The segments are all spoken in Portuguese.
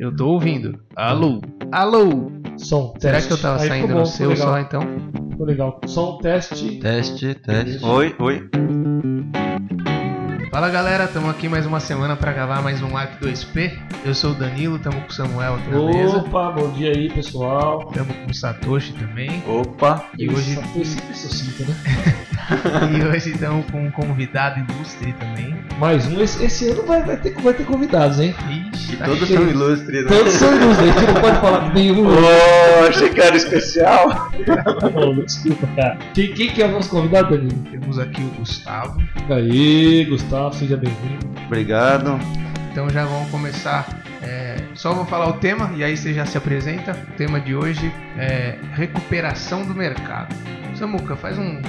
Eu tô ouvindo. Alô? Alô? Som, Será teste. que eu tava Aí saindo ficou no bom, seu ficou só legal. então? Ficou legal. Som, teste. Teste, teste. Oi, oi. Fala galera, estamos aqui mais uma semana pra gravar mais um Live 2P. Eu sou o Danilo, estamos com o Samuel aqui na mesa. Opa, bom dia aí, pessoal. Estamos com o Satoshi também. Opa. E hoje, sempre sucinta, né? e hoje estamos com um convidado ilustre também. Mais um. Esse, esse ano vai, vai, ter, vai ter convidados, hein? Todos são ilustres, né? Todos são ilustres. A gente não pode falar que nenhum. Ô, achei que era especial. Não, desculpa, cara. Quem, quem que é o nosso convidado, Danilo? Temos aqui o Gustavo. Aí, Gustavo, seja bem-vindo. Obrigado. Então já vamos começar. é, só vou falar o tema e aí você já se apresenta. O tema de hoje é recuperação do mercado. Samuca, faz um,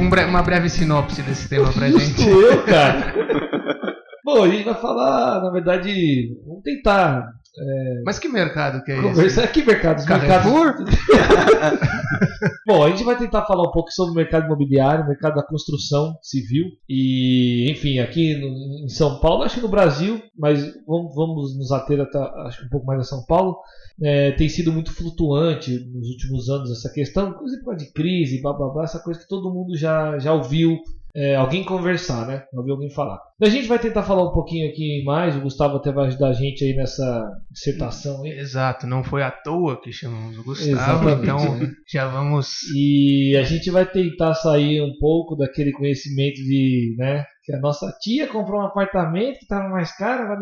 um bre- uma breve sinopse desse tema pra Justo gente. eu, cara. Bom, a gente vai falar, na verdade, vamos tentar Mas que mercado que é esse? conversar aqui, mercados. Carrefour? mercados... Bom, a gente vai tentar falar um pouco sobre o mercado imobiliário, o mercado da construção civil. E, enfim, aqui no- em São Paulo, acho que no Brasil, mas vamos, vamos nos ater até, acho que um pouco mais a São Paulo. é, tem sido muito flutuante nos últimos anos essa questão, inclusive por causa de crise, blá blá blá, essa coisa que todo mundo já, já ouviu é, alguém conversar, né? Ouviu alguém falar. A gente vai tentar falar um pouquinho aqui mais, o Gustavo até vai ajudar a gente aí nessa dissertação aí. Exato, não foi à toa que chamamos o Gustavo, Exatamente, então né? já vamos. E a gente vai tentar sair um pouco daquele conhecimento de, né, que a nossa tia comprou um apartamento que estava mais caro,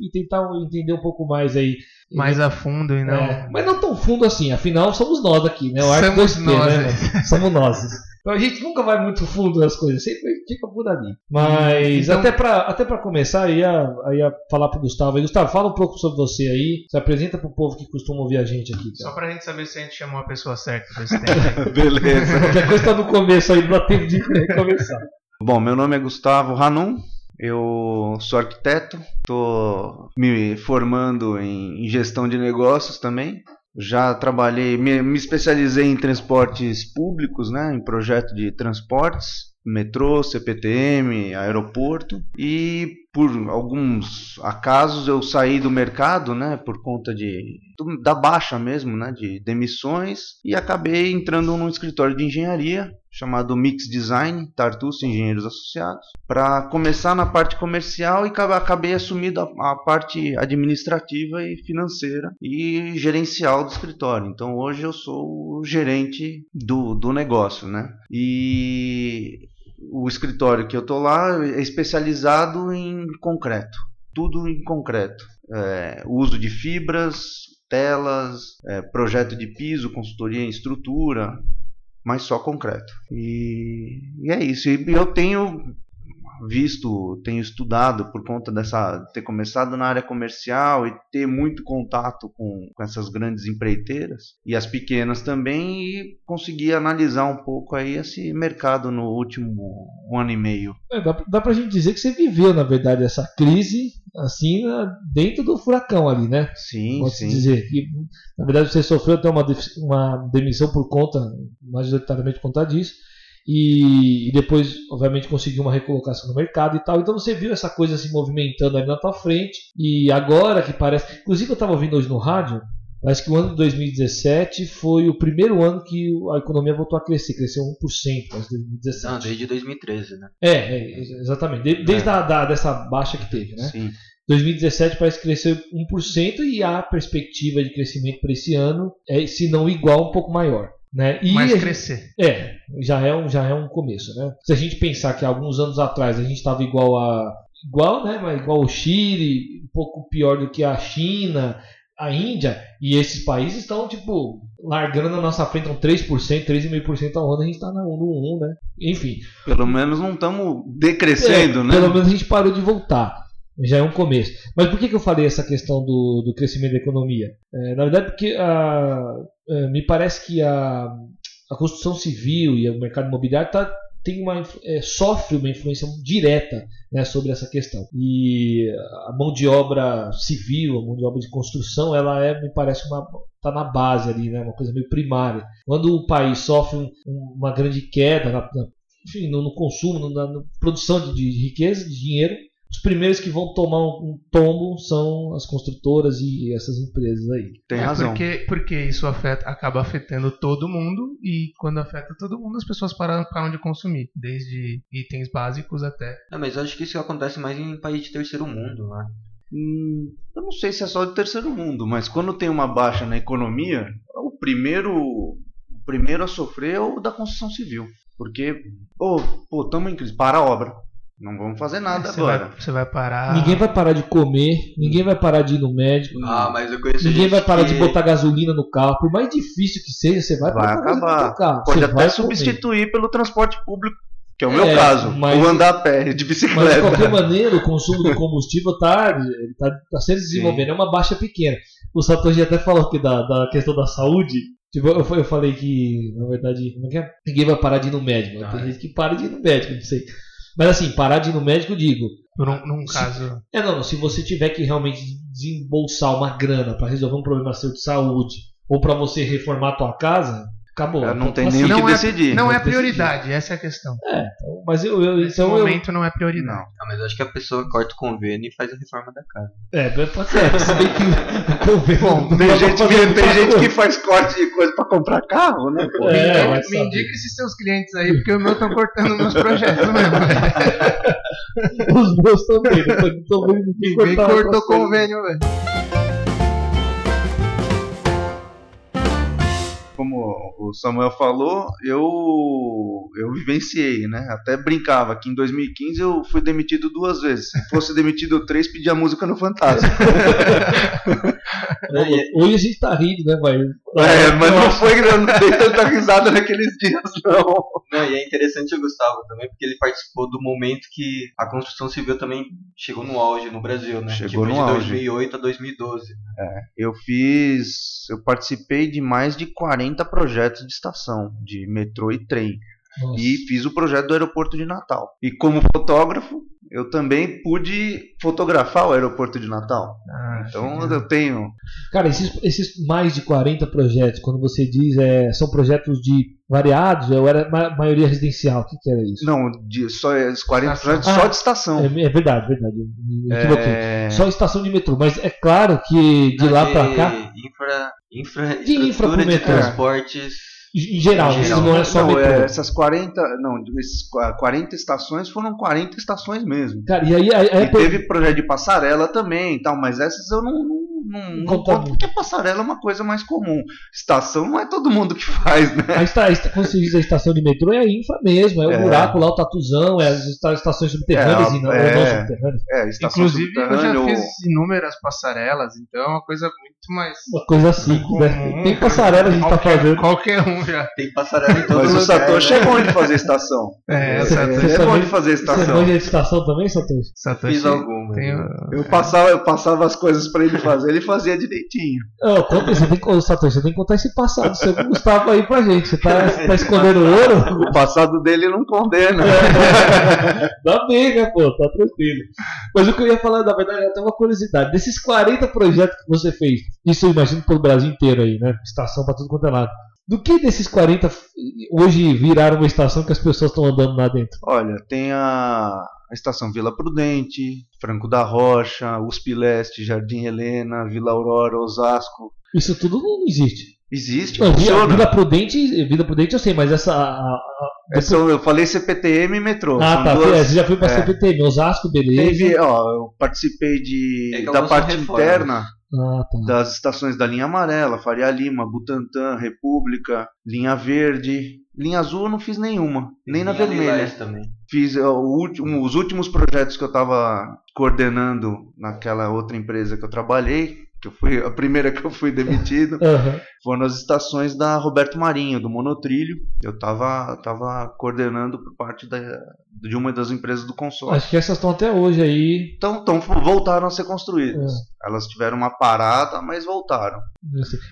e tentar entender um pouco mais aí. mais a fundo e não. É, mas não tão fundo assim, afinal somos nós aqui, né? O Arte Somos 2P, nós, né? é. Somos nós. Então a gente nunca vai muito fundo nas coisas, sempre fica por ali. Mas Então- até para até pra começar, eu ia, eu ia falar pro Gustavo. Gustavo, fala um pouco sobre você aí. Se apresenta pro povo que costuma ouvir a gente aqui. Só Cara. pra gente saber se a gente chamou a pessoa certa pra esse tempo. Beleza. Qualquer coisa tá no começo aí, não dá tempo de começar. Bom, meu nome é Gustavo Ranum. Eu sou arquiteto. Estou me formando em gestão de negócios também. Já trabalhei, me, me especializei em transportes públicos, né, em projeto de transportes, metrô, CPTM, aeroporto. E por alguns acasos eu saí do mercado, né, por conta de da baixa mesmo, né, de demissões e acabei entrando num escritório de engenharia chamado Mix Design, Tartus Engenheiros Associados, para começar na parte comercial e acabei assumindo a, a parte administrativa e financeira e gerencial do escritório. Então hoje eu sou o gerente do, do negócio, né? E o escritório que eu tô lá é especializado em concreto, tudo em concreto, É, uso de fibras, telas, é, projeto de piso, consultoria em estrutura, mas só concreto. E, e é isso. E eu tenho visto, tenho estudado por conta dessa ter começado na área comercial e ter muito contato com, com essas grandes empreiteiras e as pequenas também e conseguir analisar um pouco aí esse mercado no último um ano e meio. É, dá, dá pra gente dizer que você viveu, na verdade, essa crise assim dentro do furacão ali, né? Sim, Posso sim. dizer. que na verdade, você sofreu até uma, uma demissão por conta, majoritariamente por conta disso. E, depois, obviamente, conseguiu uma recolocação no mercado e tal. Então você viu essa coisa se movimentando ali na tua frente. E agora que parece. Inclusive, eu estava ouvindo hoje no rádio. Parece que o ano de 2017 foi o primeiro ano que a economia voltou a crescer, cresceu 1% mas 2017. Ah, Não, desde 2013, né? É, é, exatamente. De- desde a, da, dessa baixa que teve, né? Sim. 2017 parece que cresceu 1% e a perspectiva de crescimento para esse ano é, se não igual, um pouco maior. Né? E Mas crescer. é, já é, um, já é um começo. Né? Se a gente pensar que alguns anos atrás a gente estava igual a. igual, né? Mas igual o Chile, um pouco pior do que a China, a Índia, e esses países estão, tipo, largando na nossa frente um 3%, 3,5% ao ano, a gente está no 1, né? Enfim, Pelo menos não estamos decrescendo, é, né? Pelo menos a gente parou de voltar. Já é um começo. Mas por que, que eu falei essa questão do, do crescimento da economia? É, na verdade, porque ah, é, me parece que a, a construção civil e o mercado imobiliário tá, tem uma, é, sofre uma influência direta né, sobre essa questão. E a mão de obra civil, a mão de obra de construção, ela é, me parece, uma está na base ali, né, uma coisa meio primária. Quando o país sofre um- um- uma grande queda na, na- enfim, no, no consumo, na, na produção de, de riqueza, de dinheiro, os primeiros que vão tomar um, tombo são as construtoras e essas empresas aí. Tem é razão. Porque, porque isso afeta, acaba afetando todo mundo e quando afeta todo mundo as pessoas param, param de consumir, desde itens básicos até. Não, mas eu acho que isso acontece mais em país de terceiro mundo, né? Hum, eu não sei se é só de terceiro mundo, mas quando tem uma baixa na economia, o primeiro, o primeiro a sofrer é o da construção civil. Porque, pô, pô, estamos em crise, para a obra. Não vamos fazer nada você, agora. vai, você vai parar. Ninguém vai parar de comer, ninguém vai parar de ir no médico, Ah, mas eu conheço ninguém vai parar que... de botar gasolina no carro. Por mais difícil que seja, você vai, Vai botar gasolina acabar. no carro. Pode Você até vai substituir pelo transporte público, que é o meu É, caso. mas- Ou andar a pé, de Mas de bicicleta. qualquer maneira, o consumo do combustível está tá, tá sendo desenvolvendo, é uma baixa pequena. O Satoshi até falou aqui da, da questão da saúde. Tipo, eu, eu falei que, na verdade, como é que é? Ninguém vai parar de ir no médico. Ah, Tem é. gente que para de ir no médico, não sei. Mas assim, parar de ir no médico, digo. Por um, num Se- caso. É, não, se você tiver que realmente desembolsar uma grana para resolver um problema seu de saúde ou para você reformar a tua casa, acabou. É, não tem assim, nem o que não é- decidir. Não é decidir. prioridade, essa é a questão. É, então, mas eu, eu Nesse então eu, momento não é prioridade. Ah, mas eu acho que a pessoa corta o convênio e faz a reforma da casa. É, pode ser. Se bem que o convênio. Bom, não tem gente, que, tem gente que faz corte de coisa pra comprar carro, né? pô? É, Então, me saber. indica esses seus clientes aí, porque o meu estão cortando meus projetos mesmo. Os meus também, não tô vendo cortar cortou coisas. convênio, velho. Como o Samuel falou, eu eu vivenciei, né? Até brincava que em 2015 eu fui demitido duas vezes. Se fosse demitido três, pedia música no Fantasma. E- Hoje a gente tá rindo, né, vai? É, mas não foi, eu não dei tanta risada naqueles dias, não. Não, e é interessante o Gustavo também, porque ele participou do momento que a construção civil também chegou no auge no Brasil, né? Chegou tipo, no de auge. 2008 a 2012. Eu fiz. Eu participei de mais de 40 projetos de estação, de metrô e trem. Nossa. E fiz o projeto do aeroporto de Natal. E como fotógrafo, eu também pude fotografar o aeroporto de Natal. Ah, Então eu tenho. Cara, esses, esses mais de 40 projetos, quando você diz é, são projetos de variados, ou era ma- maioria residencial, o que, que era isso? Não, de, só esses 40 Estação. projetos Ah, só de estação. É, é verdade, verdade. É, Só estação de metrô, mas é claro que de lá pra cá, Infra, infra, De infra pro de metrô. transportes. em geral, Em isso geral. não é só não, metrô. é, essas 40. Não, esses 40 estações foram 40 estações mesmo. Cara, e aí, aí, aí E teve projeto de passarela também e tal, mas essas eu não, não, não, não Conta conto porque passarela é uma coisa mais comum. Estação não é todo mundo que faz, né? a esta, esta- quando se diz a estação de metrô, é a infra mesmo, é o É. buraco lá, o tatuzão, é as esta- estações subterrâneas É, e não, é. ou não subterrâneas. É, estação Inclusive, eu já fiz inúmeras passarelas, então é uma coisa muito mais. Uma coisa assim, comum. né? Tem passarela a gente tá qualquer, fazendo. Qualquer um já. Tem passarela em todo Mas o. Satoshi né? é bom de fazer estação. É, Você- Satoshi. você Ele é bom de fazer Você estação. manja de estação também, Satoshi? Satoshi Fiz alguma. né? o- Eu passava, eu passava as coisas pra ele fazer, ele fazia direitinho. Não, conta, você tem Satoshi, você tem que contar esse passado seu com o Gustavo aí pra gente. Você tá, você tá escondendo ouro? O passado dele não condena. Dá bem, né, pô? Tá tranquilo. Mas o que eu ia falar, na verdade, é até uma curiosidade. Desses 40 projetos que você fez, isso eu imagino pelo Brasil inteiro aí, né? Estação pra tudo quanto é lado. Do que desses 40 hoje viraram uma estação que as pessoas estão andando lá dentro? Olha, tem a, a estação Vila Prudente, Franco da Rocha, USP Leste, Jardim Helena, Vila Aurora, Osasco. Isso tudo não existe. Existe, Não, Vila, funciona. Vila Prudente, Vida Prudente eu sei, mas essa. a- a- Essa eu falei CPTM e metrô. ah, tá. duas- é, Você já foi pra é. CPTM, Osasco, beleza. Teve, ó, eu participei de, É que da parte reformas. interna Ah, tá. das estações da linha amarela, Faria Lima, Butantã, República, linha verde. Linha azul eu não fiz nenhuma, nem na vermelha. Também. Fiz último- os últimos projetos que eu estava coordenando naquela outra empresa que eu trabalhei, que eu fui a primeira que eu fui demitido, Aham. foram as estações da Roberto Marinho, do Monotrilho. Eu estava tava coordenando por parte da, de uma das empresas do consórcio. Acho que essas estão até hoje aí. Então, então voltaram a ser construídas. É. Elas tiveram uma parada, mas voltaram.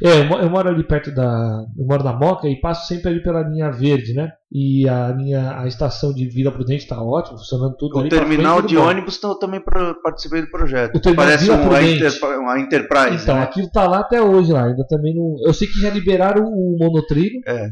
É, eu, mo- eu moro ali perto da. Eu moro na Moca e passo sempre ali pela linha verde, né? E a linha, a estação de Vila Prudente tá ótima, funcionando tudo O ali. pra terminal frente, de bom. ônibus eu também participei do projeto. O Parece um, a. Inter- uma Enterprise. Então, né? aquilo tá lá até hoje lá. Ainda também não. Eu sei que já liberaram o monotrilho. É.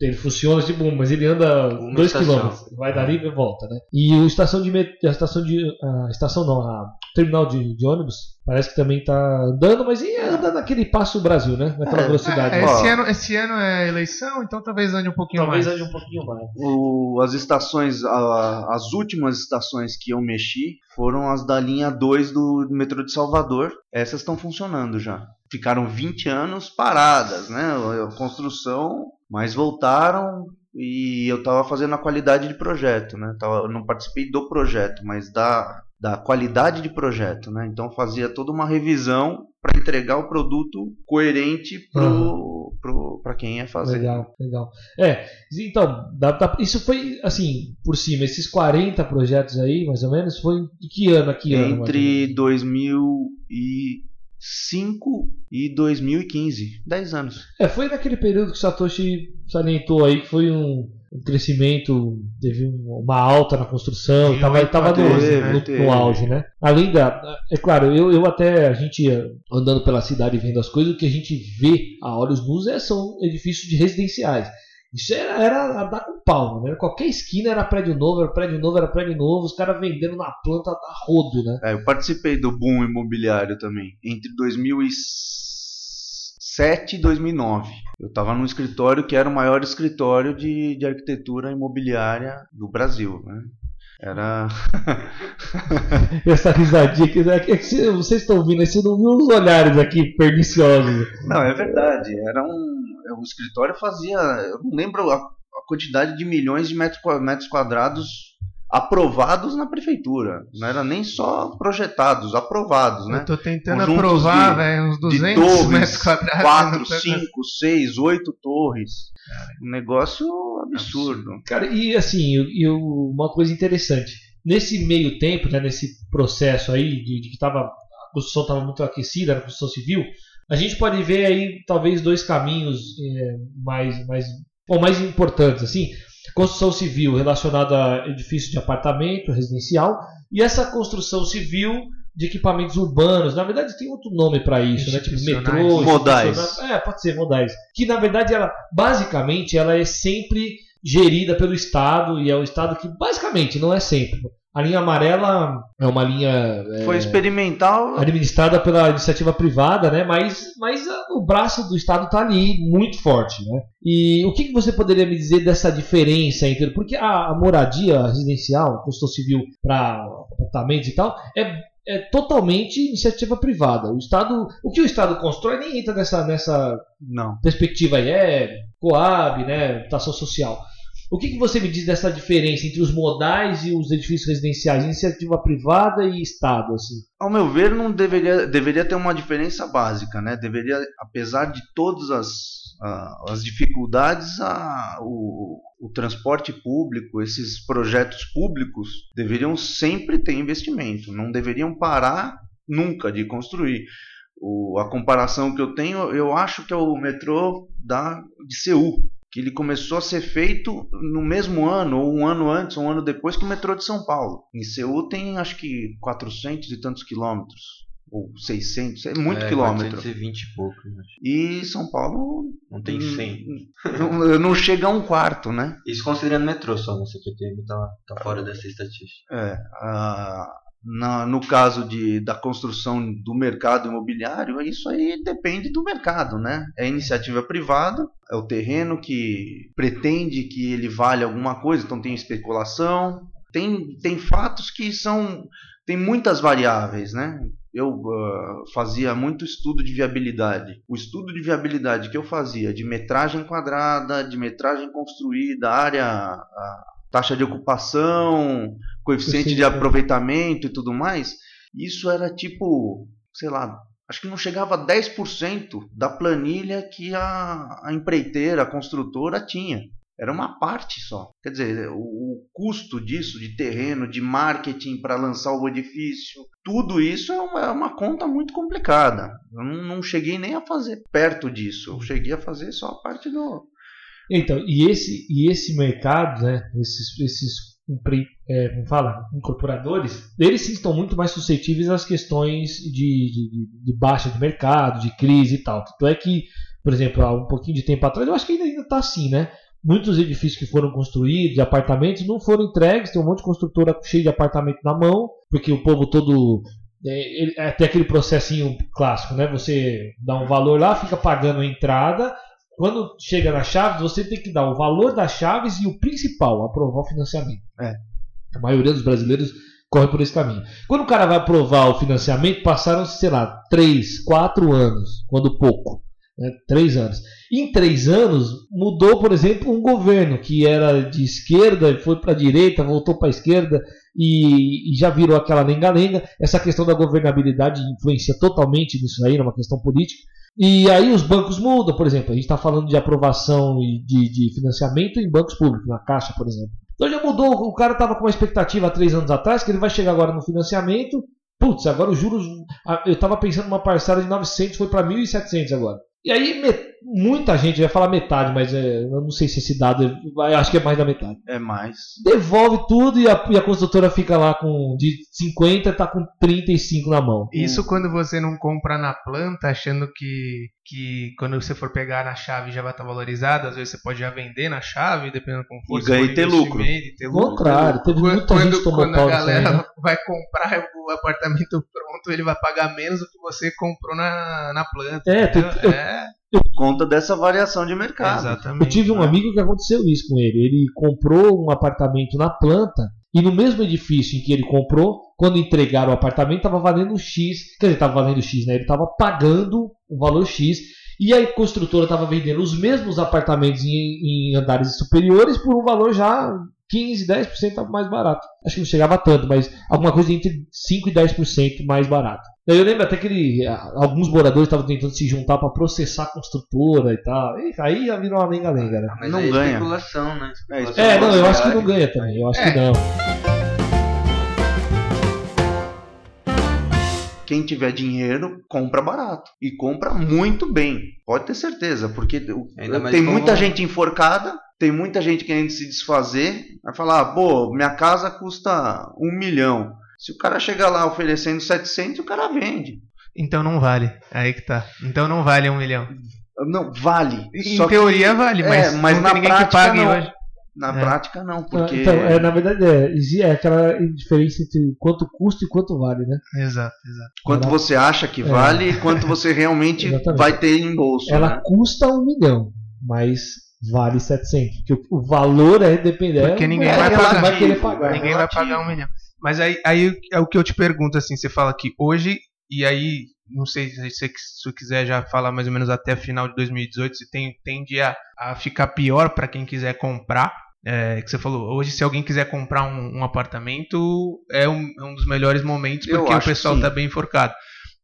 ele funciona tipo, mas ele anda Uma 2 estação. km, vai dali e volta, né? E o estação de a estação de a estação não, a terminal de, de ônibus parece que também tá andando, mas e anda naquele passo Brasil, né? Naquela É, velocidade. É, esse, ano, esse ano é eleição, então talvez ande um pouquinho Talvez mais. ande um pouquinho mais. O- as estações, a- as últimas estações que eu mexi foram as da linha 2 do metrô de Salvador. Essas estão funcionando já. Ficaram 20 anos paradas, né? A construção, mas voltaram e eu estava fazendo a qualidade de projeto, né? Tava- eu não participei do projeto, mas da, da qualidade de projeto, né? Então fazia toda uma revisão para entregar o produto coerente para quem ia fazer. Legal, legal. É, então, dá- dá- isso foi assim, por cima, esses 40 projetos aí, mais ou menos, foi de que ano aqui? ano? Entre 2005 e 2015. 10 anos. É, foi naquele período que o Satoshi salientou aí que foi um, um crescimento, teve um- uma alta na construção, Sim, estava tava no, teve, no- no teve. auge, né? Além da. É claro, eu, eu até, a gente andando pela cidade e vendo as coisas, o que a gente vê a olhos nus é, são edifícios de residenciais. Isso era, era a dar com pau, né? Qualquer esquina era prédio novo, era prédio novo, era prédio novo, os caras vendendo na planta da rodo, né? É, eu participei do boom imobiliário também. Entre 2007 e 2009. Eu estava num escritório que era o maior escritório de, de arquitetura imobiliária do Brasil. Né? Era. Essa risadinha que, é que vocês estão ouvindo aí, você não viu os olhares aqui perniciosos. Não, é verdade. Era um. O escritório fazia. Eu não lembro a, a quantidade de milhões de metros, metros quadrados aprovados na prefeitura. Não era nem só projetados, aprovados, né? Eu tô tentando Conjuntos aprovar, de- velho, uns de 200 torres, metros quadrados. 4, Não tá- 5, 6, 8 torres. Um negócio absurdo. Cara, e assim, e e o- uma coisa interessante. Nesse meio tempo, né, nesse processo aí de, de que tava, a construção estava muito aquecida, a construção civil, a gente pode ver aí talvez dois caminhos é, mais, mais, bom, mais importantes. Assim, construção civil relacionada a edifício de apartamento, residencial, e essa construção civil de equipamentos urbanos. Na verdade, tem outro nome para isso, né? Tipo metrô, Modais. É, pode ser modais. Que na verdade ela, basicamente, ela é sempre gerida pelo Estado e é o Estado que basicamente não é sempre. A linha amarela é uma linha é, Foi experimental. administrada pela iniciativa privada, né? Mas, mas ah, o braço do Estado está ali muito forte, né? E o que, que você poderia me dizer dessa diferença entre porque a, a moradia residencial, construção civil para apartamentos e tal, é, é totalmente iniciativa privada. O Estado, o que o Estado constrói nem entra nessa nessa Não. perspectiva aí, é Coab, né, habitação social. O que, que você me diz dessa diferença entre os modais e os edifícios residenciais, iniciativa privada e Estado, assim? Ao meu ver, não deveria, deveria ter uma diferença básica, né? Deveria, apesar de todas as, ah, as dificuldades, a- o, o transporte público, esses projetos públicos, deveriam sempre ter investimento. Não deveriam parar nunca de construir. O- a comparação que eu tenho, eu acho que é o metrô da, de Seul, que ele começou a ser feito no mesmo ano, ou um ano antes, ou um ano depois que o metrô de São Paulo. Em Seul tem acho que 400 e tantos quilômetros, ou 600, é muito é, quilômetro. 420 e pouco. E São Paulo Não tem Hum. 100. não, não chega a um quarto, né? Isso considerando metrô só, né? CPTM tá, tá fora dessa estatística. É, a- na- no caso de, da construção do mercado imobiliário, isso aí depende do mercado, né? É iniciativa privada, é o terreno que pretende que ele vale alguma coisa, então tem especulação, tem, tem fatos que são. tem muitas variáveis, né? Eu ah, fazia muito estudo de viabilidade. O estudo de viabilidade que eu fazia de metragem quadrada, de metragem construída, área, taxa de ocupação, coeficiente de é. aproveitamento e tudo mais, isso era tipo, sei lá, acho que não chegava a 10% da planilha que a, a empreiteira, a construtora tinha. Era uma parte só. Quer dizer, o, o custo disso, de terreno, de marketing para lançar o edifício, tudo isso é uma, é uma conta muito complicada. Eu não, não cheguei nem a fazer perto disso. Eu cheguei a fazer só a parte do. Então, e esse, e esse mercado, né, esses, esses é, como fala, incorporadores, eles sim estão muito mais suscetíveis às questões de, de, de- baixa de mercado, de crise e tal. Tanto é que, por exemplo, há um pouquinho de tempo atrás, eu acho que ainda está assim, né? muitos edifícios que foram construídos, de apartamentos, não foram entregues. Tem um monte de construtora cheio de apartamento na mão, porque o povo todo. É até aquele processinho clássico, né? Você dá um valor lá, fica pagando a entrada. Quando chega na chave, você tem que dar o valor das chaves e o principal, aprovar o financiamento. É. A maioria dos brasileiros corre por esse caminho. Quando o cara vai aprovar o financiamento, passaram-se, sei lá, 3, 4 anos, quando pouco. Né? 3 anos. Em 3 anos, mudou, por exemplo, um governo que era de esquerda, foi para a direita, voltou para a esquerda e, e já virou aquela lenga-lenga. Essa questão da governabilidade influencia totalmente nisso aí, numa questão política. E aí os bancos mudam, por exemplo, a gente está falando de aprovação e de, de financiamento em bancos públicos, na Caixa, por exemplo. Então já mudou, o cara estava com uma expectativa há três anos atrás que ele vai chegar agora no financiamento. Putz, agora os juros. Eu estava pensando numa parcela de 900, foi para 1.700 agora. E aí muita gente, eu ia falar metade, mas é, eu não sei se esse dado, é- acho que é mais da metade. É mais. Devolve tudo e a, e a construtora fica lá com de 50 tá com 35 na mão. Isso quando você não compra na planta, achando que, que quando você for pegar na chave já vai estar valorizado. Às vezes você pode já vender na chave, dependendo como for. E se for ganha e ter lucro. e ter Ao lucro. contrário, teve Quando, muita gente quando, tomou quando a disso aí, galera né? vai comprar o apartamento pronto, ele vai pagar menos do que você comprou na, na planta. É, tem- eu- é Por conta dessa variação de mercado. exatamente. Eu tive um né? amigo que aconteceu isso com ele. Ele comprou um apartamento na planta e no mesmo edifício em que ele comprou, quando entregaram o apartamento, estava valendo X. Quer dizer, estava valendo X, né? Ele estava pagando o valor X. E a construtora estava vendendo os mesmos apartamentos em, em andares superiores por um valor já 15, 10% mais barato. Acho que não chegava a tanto, mas alguma coisa entre 5 e 10% mais barato. Daí eu lembro até que ele, ah, alguns moradores estavam tentando se juntar para processar a construtora e tal. E aí já virou uma lenga-lenga, né? Mas Não aí é ganha. especulação, né? É, Especulação É, não, eu acho que não ganha também. Eu acho É. que não. Quem tiver dinheiro, compra barato. E compra muito bem. Pode ter certeza. Porque Ainda tem como- muita gente enforcada, tem muita gente querendo se desfazer. Vai falar, pô, minha casa custa um milhão. Se o cara chegar lá oferecendo 700, o cara vende. Então não vale. Aí que tá. Então não vale um milhão. Não, vale. Em Só que- teoria vale, é, mas, mas não na tem ninguém que prática pague não. hoje. Na É. prática, não. Porque Então, é, na verdade, é, é aquela diferença entre quanto custa e quanto vale, né? Exato, exato. quanto Ela- você acha que É. vale e quanto você realmente vai ter em bolso. Ela né? custa um milhão, mas vale 700. Porque o, o valor é dependente. Porque ninguém é, vai pagar. vai querer pagar. Ninguém vai pagar um milhão. Mas aí, aí é o que eu te pergunto, assim, você fala que hoje, e aí, não sei se você se você quiser já falar mais ou menos até final de 2018, se tem, tende a, a ficar pior para quem quiser comprar. É, que você falou, hoje se alguém quiser comprar um, um apartamento, é um, é um dos melhores momentos porque o pessoal está bem enforcado.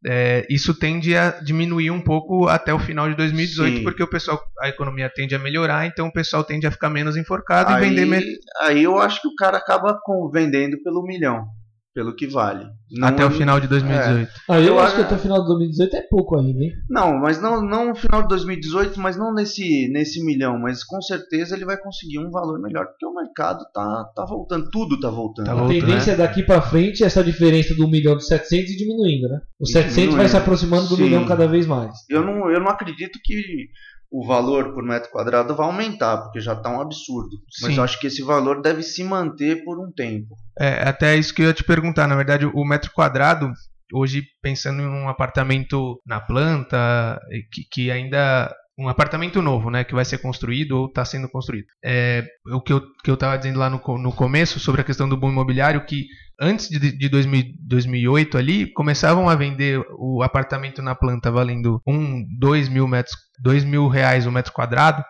É, isso tende a diminuir um pouco até o final de 2018, Sim. porque o pessoal, a economia tende a melhorar, então o pessoal tende a ficar menos enforcado e vender aí, aí eu acho que o cara acaba com- vendendo pelo milhão, pelo que vale. Não Até o é- final de 2018. Ah, eu, Eu acho que até o final de 2018 é pouco ainda, hein? Não, mas não, não no final de 2018, mas não nesse, nesse milhão, mas com certeza ele vai conseguir um valor melhor, porque o mercado tá, tá voltando, tudo tá voltando. Tá A voltando, tendência é daqui pra frente essa diferença do 1 milhão de 700 e diminuindo, né? O E 700 vai diminuindo. se aproximando do Sim. milhão cada vez mais. Eu não, eu não acredito que o valor por metro quadrado vai aumentar, porque já tá um absurdo. Mas Sim. eu acho que esse valor deve se manter por um tempo. É, até isso que eu ia te perguntar. Na verdade, o metro quadrado, hoje, pensando em um apartamento na planta, que, que ainda. Um apartamento novo, né? Que vai ser construído ou está sendo construído. É, o que eu, que eu tava dizendo lá no, no começo sobre a questão do boom imobiliário, que antes de, de 2000 2008 ali, começavam a vender o apartamento na planta valendo um, dois mil metros, dois mil reais o metro quadrado.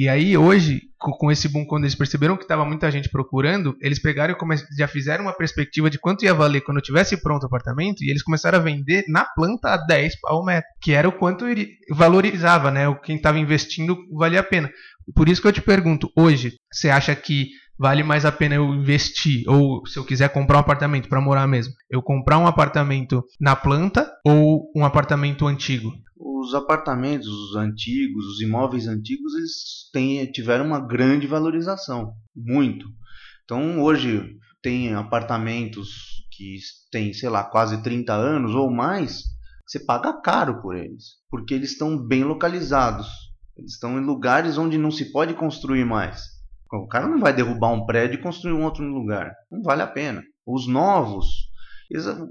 E aí, hoje, co- com esse boom, quando eles perceberam que estava muita gente procurando, eles pegaram e já fizeram uma perspectiva de quanto ia valer quando tivesse pronto o apartamento, e eles começaram a vender na planta a 10 pau o metro, que era o quanto valorizava, né? Quem estava investindo valia a pena. Por isso que eu te pergunto, hoje, você acha que vale mais a pena eu investir, ou se eu quiser comprar um apartamento para morar mesmo, eu comprar um apartamento na planta ou um apartamento antigo? Os apartamentos os antigos, os imóveis antigos, eles têm, tiveram uma grande valorização, muito. Então hoje tem apartamentos que têm, sei lá, quase 30 anos ou mais, você paga caro por eles, porque eles estão bem localizados. Eles estão em lugares onde não se pode construir mais. O cara não vai derrubar um prédio e construir um outro no lugar. Não vale a pena. Os novos,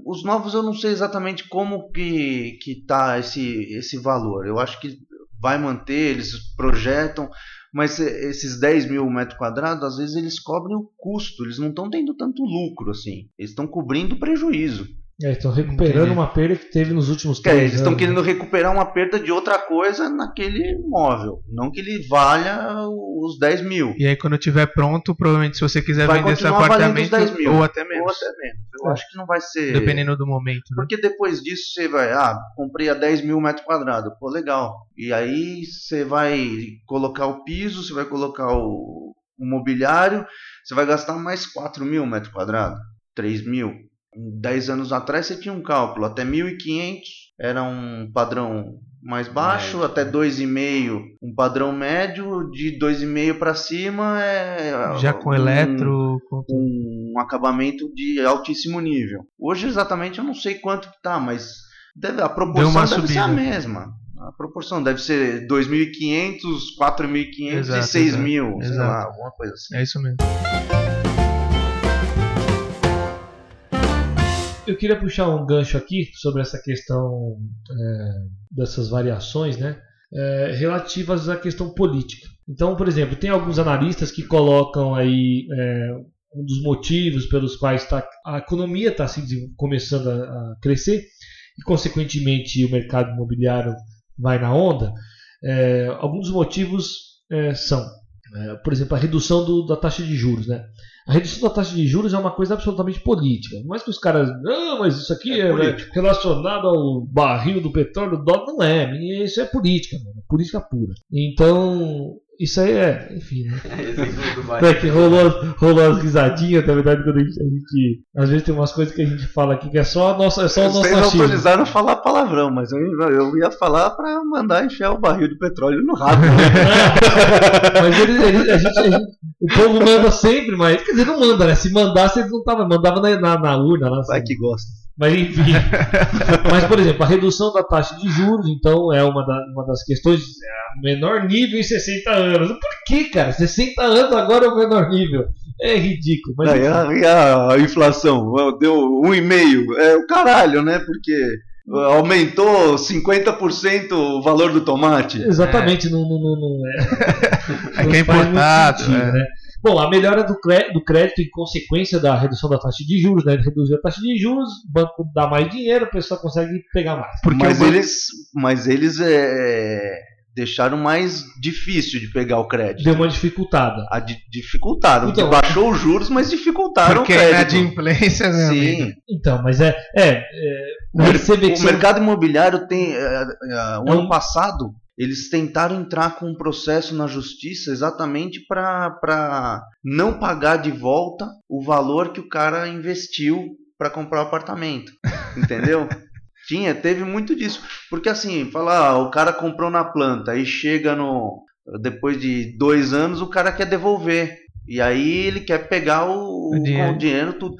os novos eu não sei exatamente como que que tá esse esse valor. Eu acho que vai manter, eles projetam, mas esses 10 mil metros quadrados, às vezes eles cobrem o custo, eles não estão tendo tanto lucro assim. Eles estão cobrindo prejuízo. É, estão recuperando Entendi. uma perda que teve nos últimos Que é, três eles estão querendo né? recuperar uma perda de outra coisa naquele imóvel. Não que ele valha os 10 mil. E aí quando tiver pronto, provavelmente se você quiser Vai vender esse apartamento 10 mil. ou até Ou menos, até menos. Eu É. acho que não vai ser. dependendo do momento. Né? Porque depois disso você vai, ah, comprei a 10 mil metros quadrados, pô, legal. E aí você vai colocar o piso, você vai colocar o, o mobiliário, você vai gastar mais 4 mil metros quadrados, 3 mil. 10 anos atrás você tinha um cálculo, até 1.500 era um padrão mais baixo, Médio. até 2,5 um padrão médio, de 2,5 para cima é Já com um- eletro, com um acabamento de altíssimo nível. Hoje exatamente eu não sei quanto que tá, mas deve, a proporção deve ser a subida. mesma. A proporção deve ser 2.500, 4.500 e Exato, 6.000, sei lá, alguma coisa assim. É isso mesmo. Eu queria puxar um gancho aqui sobre essa questão é, dessas variações, né? é, relativas à questão política. Então, por exemplo, tem alguns analistas que colocam aí é, um dos motivos pelos quais tá, a economia está desenvol- começando a, a crescer e, consequentemente, o mercado imobiliário vai na onda. É, alguns motivos é, são, é, por exemplo, a redução do- da taxa de juros, né? A redução da taxa de juros é uma coisa absolutamente política. Não é que os caras. Não, mas isso aqui É é, político. relacionado ao barril do petróleo, do dólar. Não é. Isso é política, mano. Política pura. Então, isso aí é. Enfim, né? Bahia. É que rolou, rolou as risadinhas, na verdade, quando a gente, a gente- Às vezes tem umas coisas que a gente fala aqui que é só, a nossa, é só o nosso Vocês autorizaram a falar palavrão, mas eu, eu ia falar pra mandar enfiar o barril de petróleo no rabo. né? Mas eles, eles- a gente, a gente- o povo manda sempre, mas. Quer dizer, não manda, né? Se mandasse, eles não tava. Mandava na, na, na urna lá. Vai assim. que gosta. Mas enfim. Mas, por exemplo, a redução da taxa de juros, então, é uma, da- uma das questões. É a menor nível em 60 anos. Por que, cara? 60 anos agora é o menor nível. É ridículo. Mas, Daí enfim. a, e a inflação deu um e meio. É o caralho, né? Porque aumentou 50% o valor do tomate. Exatamente, não, não, não, não é. É que é importado, sentido, é. né? Bom, a melhora do, do crédito em consequência da redução da taxa de juros, né? Reduzir a taxa de juros, o banco dá mais dinheiro, a pessoa consegue pegar mais. Porque mas, banco- eles, mas eles é, deixaram mais difícil de pegar o crédito. Deu uma dificultada. A di- dificultaram. Então- baixou os juros, mas dificultaram Porque o a crédito. inadimplência, meu amigo. Sim. Então, mas é. é, é O, mer- o mercado imobiliário tem. é, é, o É um- ano passado, eles tentaram entrar com um processo na justiça exatamente para não pagar de volta o valor que o cara investiu para comprar o apartamento. Entendeu? Tinha, teve muito disso. Porque assim, fala, ah, o cara comprou na planta, aí chega no. Depois de dois anos, o cara quer devolver. E aí ele quer pegar o, O dinheiro. o dinheiro, tudo.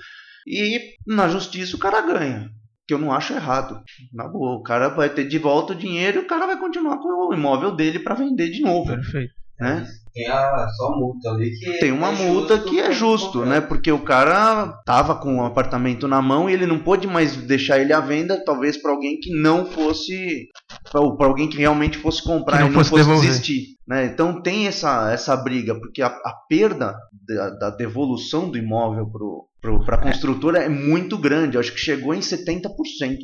E na justiça o cara ganha. Que eu não acho errado. Na boa, o cara vai ter de volta o dinheiro e o cara vai continuar com o imóvel dele para vender de novo. Perfeito. Né? Tem a, só multa ali que Tem uma é multa justo que é justo, né? Porque o cara tava com o apartamento na mão e ele não pôde mais deixar ele à venda, talvez para alguém que não fosse, para alguém que realmente fosse comprar Que não e não fosse fosse desistir, né? Então tem essa essa briga, porque a, a perda da, da devolução do imóvel para a construtora é muito grande. Eu acho que chegou em 70%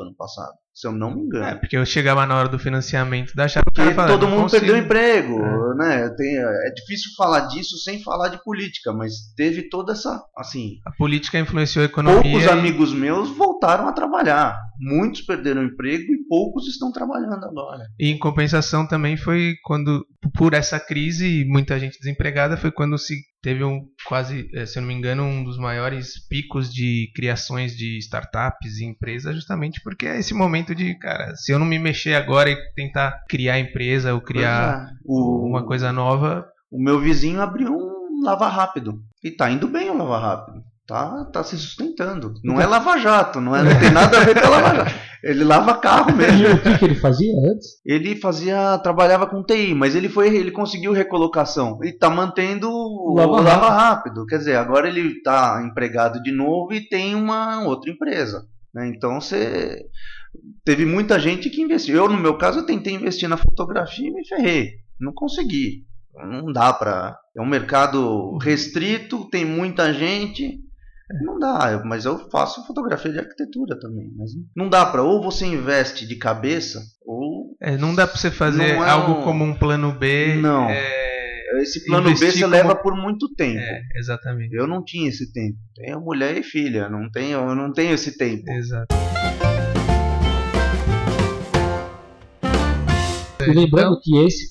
ano passado, se eu não me engano. É, porque eu chegava na hora do financiamento da chave, Porque todo "Não mundo consigo". perdeu emprego, É. né? Tem, é difícil falar disso sem falar de política, mas teve toda essa, assim, A política influenciou a economia. poucos e- amigos meus voltaram a trabalhar. Muitos perderam emprego e poucos estão trabalhando agora. E em compensação também foi quando, por essa crise e muita gente desempregada, foi quando se teve um quase, eh, se eu não me engano, um dos maiores picos de criações de startups e empresas, justamente porque é esse momento de, cara, se eu não me mexer agora e tentar criar empresa ou criar é. o, uma coisa nova, o meu vizinho abriu um lava rápido. E tá indo bem o lava rápido. Tá, tá se sustentando. Não é lava-jato, não, é, não tem nada a ver com a lava-jato. Ele lava carro E mesmo. o que, que ele fazia antes? Ele fazia, trabalhava com TI, mas ele foi, ele conseguiu recolocação e tá mantendo o Lava lava, rápido. Quer dizer, agora ele tá empregado de novo e tem uma outra empresa. né? Então você teve muita gente que investiu. Eu no meu caso eu tentei investir na fotografia e me ferrei. Não consegui. Não dá pra. É um mercado restrito, tem muita gente. Não dá, mas eu faço fotografia de arquitetura também. Mas não dá pra. Ou você investe de cabeça, ou É, não dá pra você fazer é algo um- como um plano B. Não. é, esse plano B você como- leva por muito tempo. é, exatamente. Eu não tinha esse tempo. Tenho mulher e filha, não tenho, eu não tenho esse tempo. Exato. E lembrando que esse,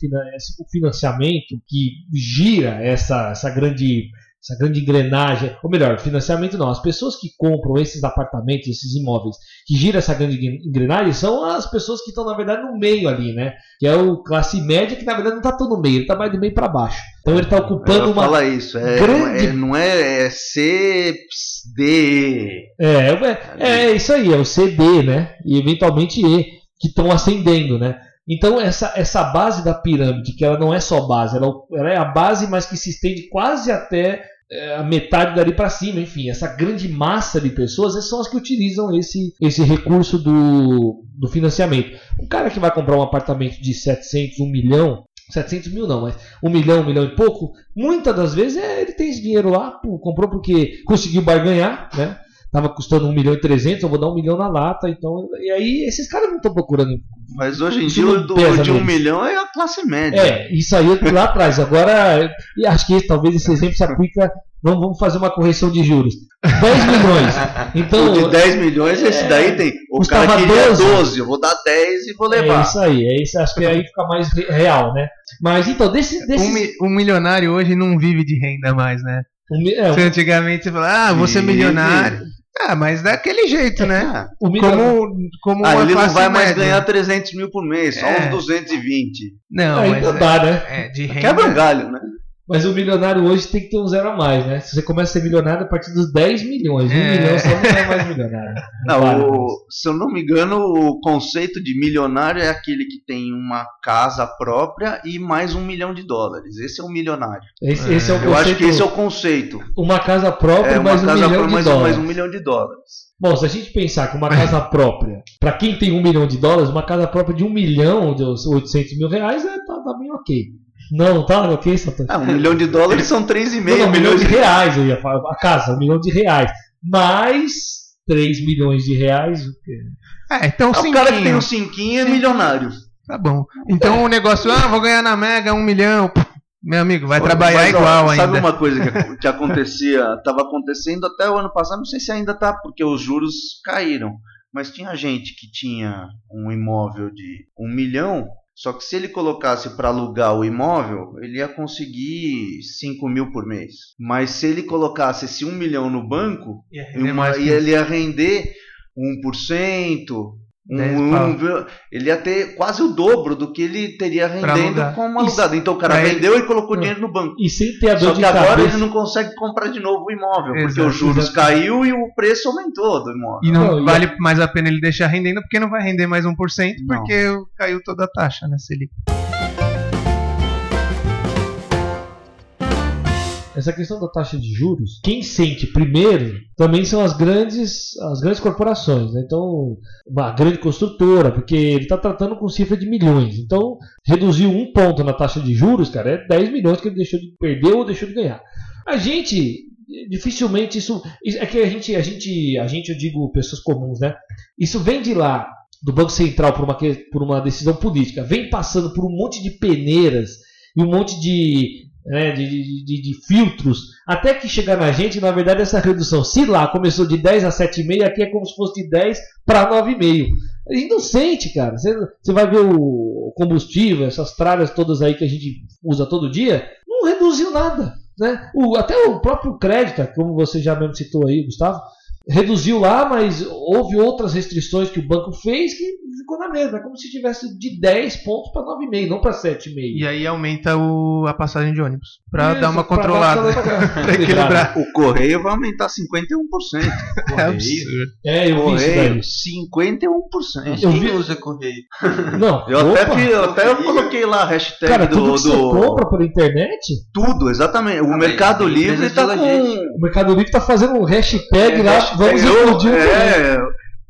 financiamento que gira essa, essa grande essa grande engrenagem, ou melhor, financiamento não, as pessoas que compram esses apartamentos, esses imóveis, que gira essa grande engrenagem, são as pessoas que estão na verdade no meio ali, né? Que é o classe média que na verdade não está tão no meio, ele está mais do meio para baixo. Então ele está ocupando Ela uma fala isso, é, grande- é- não é, é D. É, é, é isso aí, é o CD, né? E eventualmente E, que estão ascendendo, né? Então essa, essa base da pirâmide, que ela não é só base, ela, ela é a base, mas que se estende quase até é, a metade dali para cima, enfim, essa grande massa de pessoas são as que utilizam esse, esse recurso do, do financiamento. Um cara que vai comprar um apartamento de 700, 1 milhão, 700 mil não, mas 1 milhão, 1 milhão e pouco, muitas das vezes é, ele tem esse dinheiro lá, comprou porque conseguiu barganhar, né? Tava custando 1 milhão e 300, eu vou dar 1 milhão na lata, então, e aí esses caras não estão procurando Mas hoje em dia o do, de um neles. milhão é a classe média. É, isso aí é lá atrás. Agora, e acho que talvez esse exemplo se aplica. Vamos, vamos fazer uma correção de juros. 10 milhões. Então, o de 10 milhões, esse é, daí tem. O custava cara queria 12. 12. eu vou dar 10 e vou é levar. isso aí. É isso, acho que aí fica mais re- real, né? Mas então, desse. desse Um, um milionário hoje não vive de renda mais, né? é, Você antigamente você fala, ah, vou ser Vive. milionário. Ah, mas daquele jeito, né? O Como, como ah, uma ele não vai mais média. ganhar 300 mil por mês, só É. uns 220. Não, ainda mas dá, né? é, é, de renda. Quebra um galho, né? Mas o milionário hoje tem que ter um zero a mais, né? Se você começa a ser milionário a partir dos 10 milhões, 1 É. milhão só não é mais milionário. Não, o- se eu não me engano, o conceito de milionário é aquele que tem uma casa própria e mais um milhão de dólares. Esse é um milionário. Esse, esse é o Eu acho que conceito- esse é o conceito. Uma casa própria É uma mais um casa milhão própria de mais, dólares. mais um milhão de dólares. Bom, se a gente pensar que uma casa própria, para quem tem um milhão de dólares, uma casa própria de um milhão, de 800 mil reais, é, tá, tá bem ok. Não, tá ok, Santana? Ah, um milhão de dólares são 3,5 Não, não, um milhão milhões de de reais, eu ia falar. A casa, um milhão de reais. Mais 3 milhões de reais. o quê? É, então Ah, o cara que tem um cinquinho é milionário. Tá bom. Então o negócio, ah, vou ganhar na Mega um milhão. Meu amigo, vai Mas, trabalhar ó, igual ainda. Sabe uma coisa que, que acontecia, estava acontecendo até o ano passado, não sei se ainda tá, porque os juros caíram. Mas tinha gente que tinha um imóvel de um milhão, só que se ele colocasse para alugar o imóvel, ele ia conseguir 5 mil por mês. Mas se ele colocasse esse um milhão no banco, Ia uma, ele ia render 1%. Um, 10 um, pau. ele ia ter quase o dobro do que ele teria rendendo como alugado. Então o cara ele- vendeu e colocou dinheiro no banco. E sem ter a dor Só de que agora cabeça. ele não consegue comprar de novo o imóvel, porque Exato, os juros exato. caiu e o preço aumentou do imóvel. E não, Não, e vale mais a pena ele deixar rendendo, porque não vai render mais 1%, Não. porque caiu toda a taxa, né, Selic. Essa questão da taxa de juros, quem sente primeiro também são as grandes, as grandes corporações. Né? Então, uma grande construtora, porque ele está tratando com cifra de milhões. Então, reduziu um ponto na taxa de juros, cara, é 10 milhões que ele deixou de perder ou deixou de ganhar. A gente, dificilmente isso. É que a gente, a gente, a gente, eu digo pessoas comuns, né? Isso vem de lá, do Banco Central, por uma, por uma decisão política, vem passando por um monte de peneiras e um monte de né, de, de- de- filtros, até que chegar na gente, na verdade, essa redução, se lá começou de 10 a 7,5, aqui é como se fosse de 10 para 9,5. A gente não sente, cara. Você, você vai ver o combustível, essas tralhas todas aí que a gente usa todo dia, não reduziu nada. Né? O, até o próprio crédito, como você já mesmo citou aí, Gustavo, reduziu lá, mas houve outras restrições que o banco fez que ficou na mesma. É como se tivesse de 10 pontos para 9,5, não para 7,5. E aí aumenta o, a passagem de ônibus. Pra Isso, dar uma controlada. pra- pra equilibrar. O correio vai aumentar 51%. É absurdo. É, eu vi isso daí. Correio, 51%. Eu Quem vi- usa correio? Não, Eu até, opa. fi- eu até coloquei lá a hashtag Cara, do, tudo que você do- compra pela internet, Tudo, exatamente. O Ah, Mercado Livre tá de com. o Mercado Livre tá fazendo um hashtag É, lá, hashtag- vamos eu- explodir. É,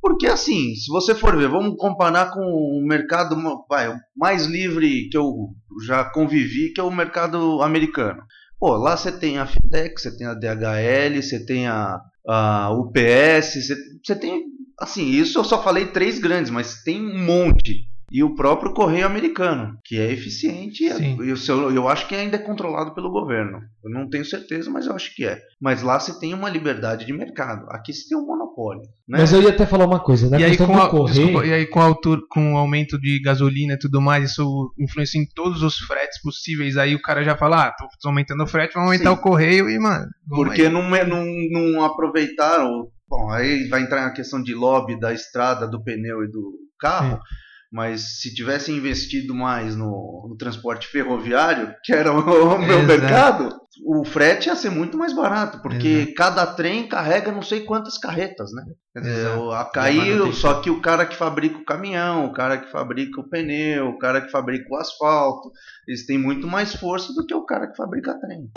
porque assim, se você for ver, vamos comparar com o mercado vai, mais livre que eu já convivi, que é o mercado americano. Pô, lá você tem a FedEx, você tem a DHL, você tem a, a UPS, você, você tem. Assim, isso eu só falei três grandes, mas tem um monte. E o próprio correio americano, que é eficiente, e Sim. eu, eu, eu acho que ainda é controlado pelo governo. Eu não tenho certeza, mas eu acho que é. Mas lá você tem uma liberdade de mercado. Aqui você tem um monopólio. Né? Mas eu ia até falar uma coisa, na E aí, com a, correio. desculpa, e aí com, a altura, com o aumento de gasolina e tudo mais, isso influencia em todos os fretes possíveis. Aí o cara já fala, ah, tô aumentando o frete, vamos aumentar Sim. o correio e, mano. Porque aí. não, não, não aproveitaram. Bom, aí vai entrar na questão de lobby da estrada, do pneu e do carro. Mas se tivesse investido mais no, no transporte ferroviário, que era o, o meu Exato. mercado, o frete ia ser muito mais barato, porque cada trem carrega não sei quantas carretas, né? Exato. a cair, só que o cara que fabrica o caminhão, o cara que fabrica o pneu, o cara que fabrica o asfalto, eles têm muito mais força do que o cara que fabrica trem.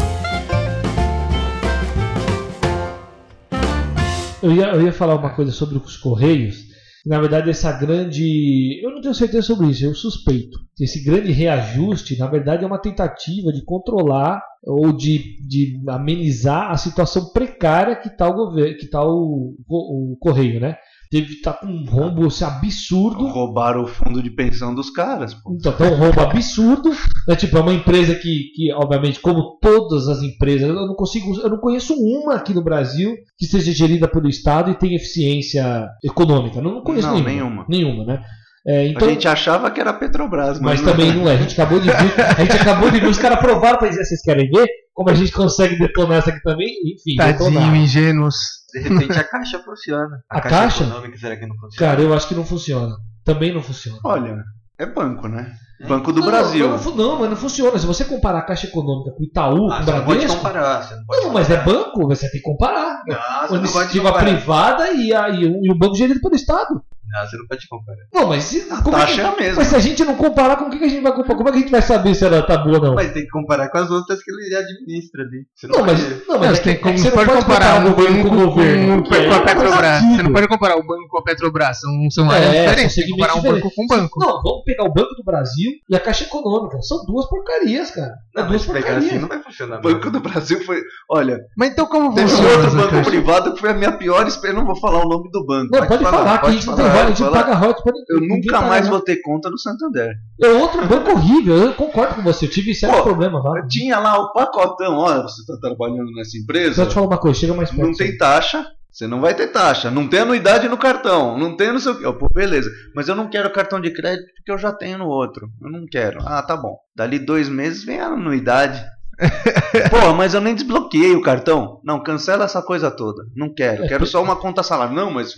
Eu ia, eu ia falar uma coisa sobre os Correios. Na verdade, essa grande. Eu não tenho certeza sobre isso, eu suspeito. Esse grande reajuste, na verdade, é uma tentativa de controlar ou de, de amenizar a situação precária que está o governo, que tá o, o, o Correio, né? Teve tá com um rombo assim, absurdo. Roubaram o fundo de pensão dos caras, pô. Então, tá um rombo absurdo. Né? Tipo, é uma empresa que, que, obviamente, como todas as empresas, eu não consigo, eu não conheço uma aqui no Brasil que seja gerida pelo Estado e tenha eficiência econômica. Não, não conheço Não, nenhuma. nenhuma. Nenhuma, né? É, então, a gente achava que era Petrobras, mas, mas também não é. A gente acabou de ver. A gente acabou de ver. Os caras provaram pra dizer, vocês querem ver? Como a gente consegue detonar essa aqui também? Enfim, Tadinho, detonar. ingênuos. De repente a caixa funciona. A caixa? econômica será que não funciona? Cara, eu acho que não funciona. Também não funciona. Olha, é banco, né? Banco do Não, Brasil. Não, não, não, mas não funciona. Se você comparar a Caixa Econômica com o Itaú, Ah, com o você não pode Bradesco. comparar. Você não, pode Não, mas é comparar. banco, você tem que comparar. Não, você não pode Iniciativa comparar. privada e, a, e, o, e o banco gerido pelo Estado. Não, você não pode comparar. Não, mas se, A como é taxa que- é a mesma. mas se a gente não comparar, com o que, a gente vai comparar? Como é que a gente vai saber se ela tá boa ou não? Mas tem que comparar com as outras que ele administra ali. Você não, mas, pode- não, mas Mas é tem como, é você não pode comparar o um governo banco com o governo. com, é a uma Petrobras. Você não pode comparar o banco com a Petrobras. São, são É, áreas diferentes. Tem que comparar um banco com um banco. Não, vamos pegar o Banco do Brasil e a Caixa Econômica. São duas porcarias, cara. Não, duas se pegar porcarias. assim não vai funcionar. O Banco do Brasil foi. Olha, Mas então como teve outro banco caixa? privado que foi a minha pior experiência. Não vou falar o nome do banco. Não, pode falar, que a gente não tem pode royalties, a gente falar. paga royalties pra Eu nunca mais vou ter conta no Santander. É outro banco horrível, eu concordo com você. Eu tive sérios Pô, problemas lá. Tinha lá o pacotão. Olha, você está trabalhando nessa empresa. eu te falar uma coisa, chega mais perto. Não tem taxa. Você não vai ter taxa. Não tem anuidade no cartão. Não tem não sei o quê. Eu, Pô, beleza. Mas eu não quero cartão de crédito porque eu já tenho no outro. Eu não quero. Ah, tá bom. Dali dois meses vem a anuidade. Pô, mas eu nem desbloqueei o cartão. Não, cancela essa coisa toda. Não quero. Quero só uma conta salário. Não, mas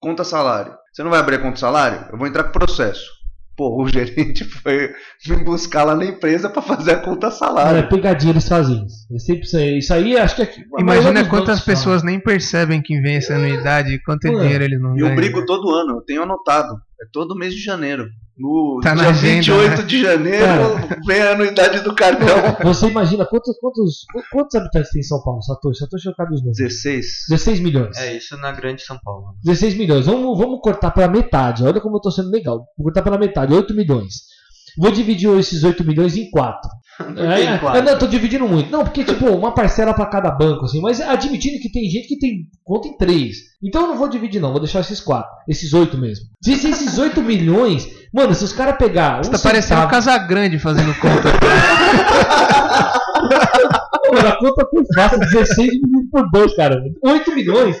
conta salário. Você não vai abrir a conta salário? Eu vou entrar com processo. Pô, o gerente foi me buscar lá na empresa pra fazer a conta Não, é salário. pegadinha eles fazem isso. Eles sempre, isso- isso aí, acho que. é- Imagina quantas pessoas nem percebem que vem essa anuidade e quanto Mano, dinheiro eles não E eu brigo todo ano, eu tenho anotado. É todo mês de janeiro. No Tá dia agenda, 28 né? de janeiro vem a anuidade do cartão. Você imagina quantos, quantos, quantos habitantes tem em São Paulo, Satoshi? Satoshi eu cabe os números. 16. 16 milhões. É isso na grande São Paulo. 16 milhões. Vamos, vamos cortar pela metade. Olha como eu tô sendo legal. Vou cortar pela metade, 8 milhões. Vou dividir esses 8 milhões em 4. Tem É, quatro? eu não, eu tô dividindo muito. Não, porque, tipo, uma parcela pra cada banco, assim, mas admitindo que tem gente que tem conta em 3. Então eu não vou dividir, não, vou deixar esses 4. Esses 8 mesmo. Se se esses 8 milhões. Mano, se os caras pegar. Um Você tá parecendo o centavo- Casagrande fazendo conta. Mano, a conta foi fácil, 16 dividido por 2, cara. 8 milhões.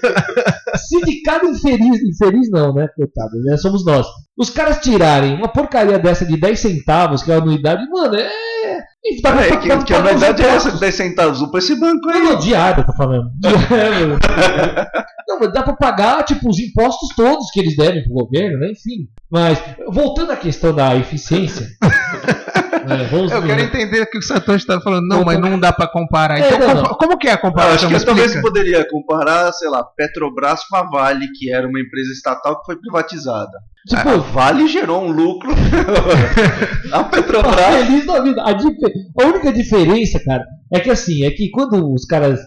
Se de cada infeliz, infeliz não, né, coitado, né, somos nós. Os caras tirarem uma porcaria dessa de 10 centavos, que é a anuidade, mano, é. E pra- É, que, pra que a verdade é essa, impostos. 10 centavos para esse banco Não, aí. não, diário eu tô falando. Diário. não, mas dá pra pagar, tipo, os impostos todos que eles devem pro governo, né? Enfim. Mas, voltando à questão da eficiência. vamos Eu quero entender o que o Satoshi está falando. Não, mas não dá pra comparar. É, Então, não, compa- não. como que é a Eu comparação? acho que talvez poderia comparar, sei lá, Petrobras com a Vale, que era uma empresa estatal que foi privatizada. Tipo, a Vale gerou um lucro. a tá Petrobras. feliz da vida. A, dife- a única diferença, cara, é que assim, é que quando os caras.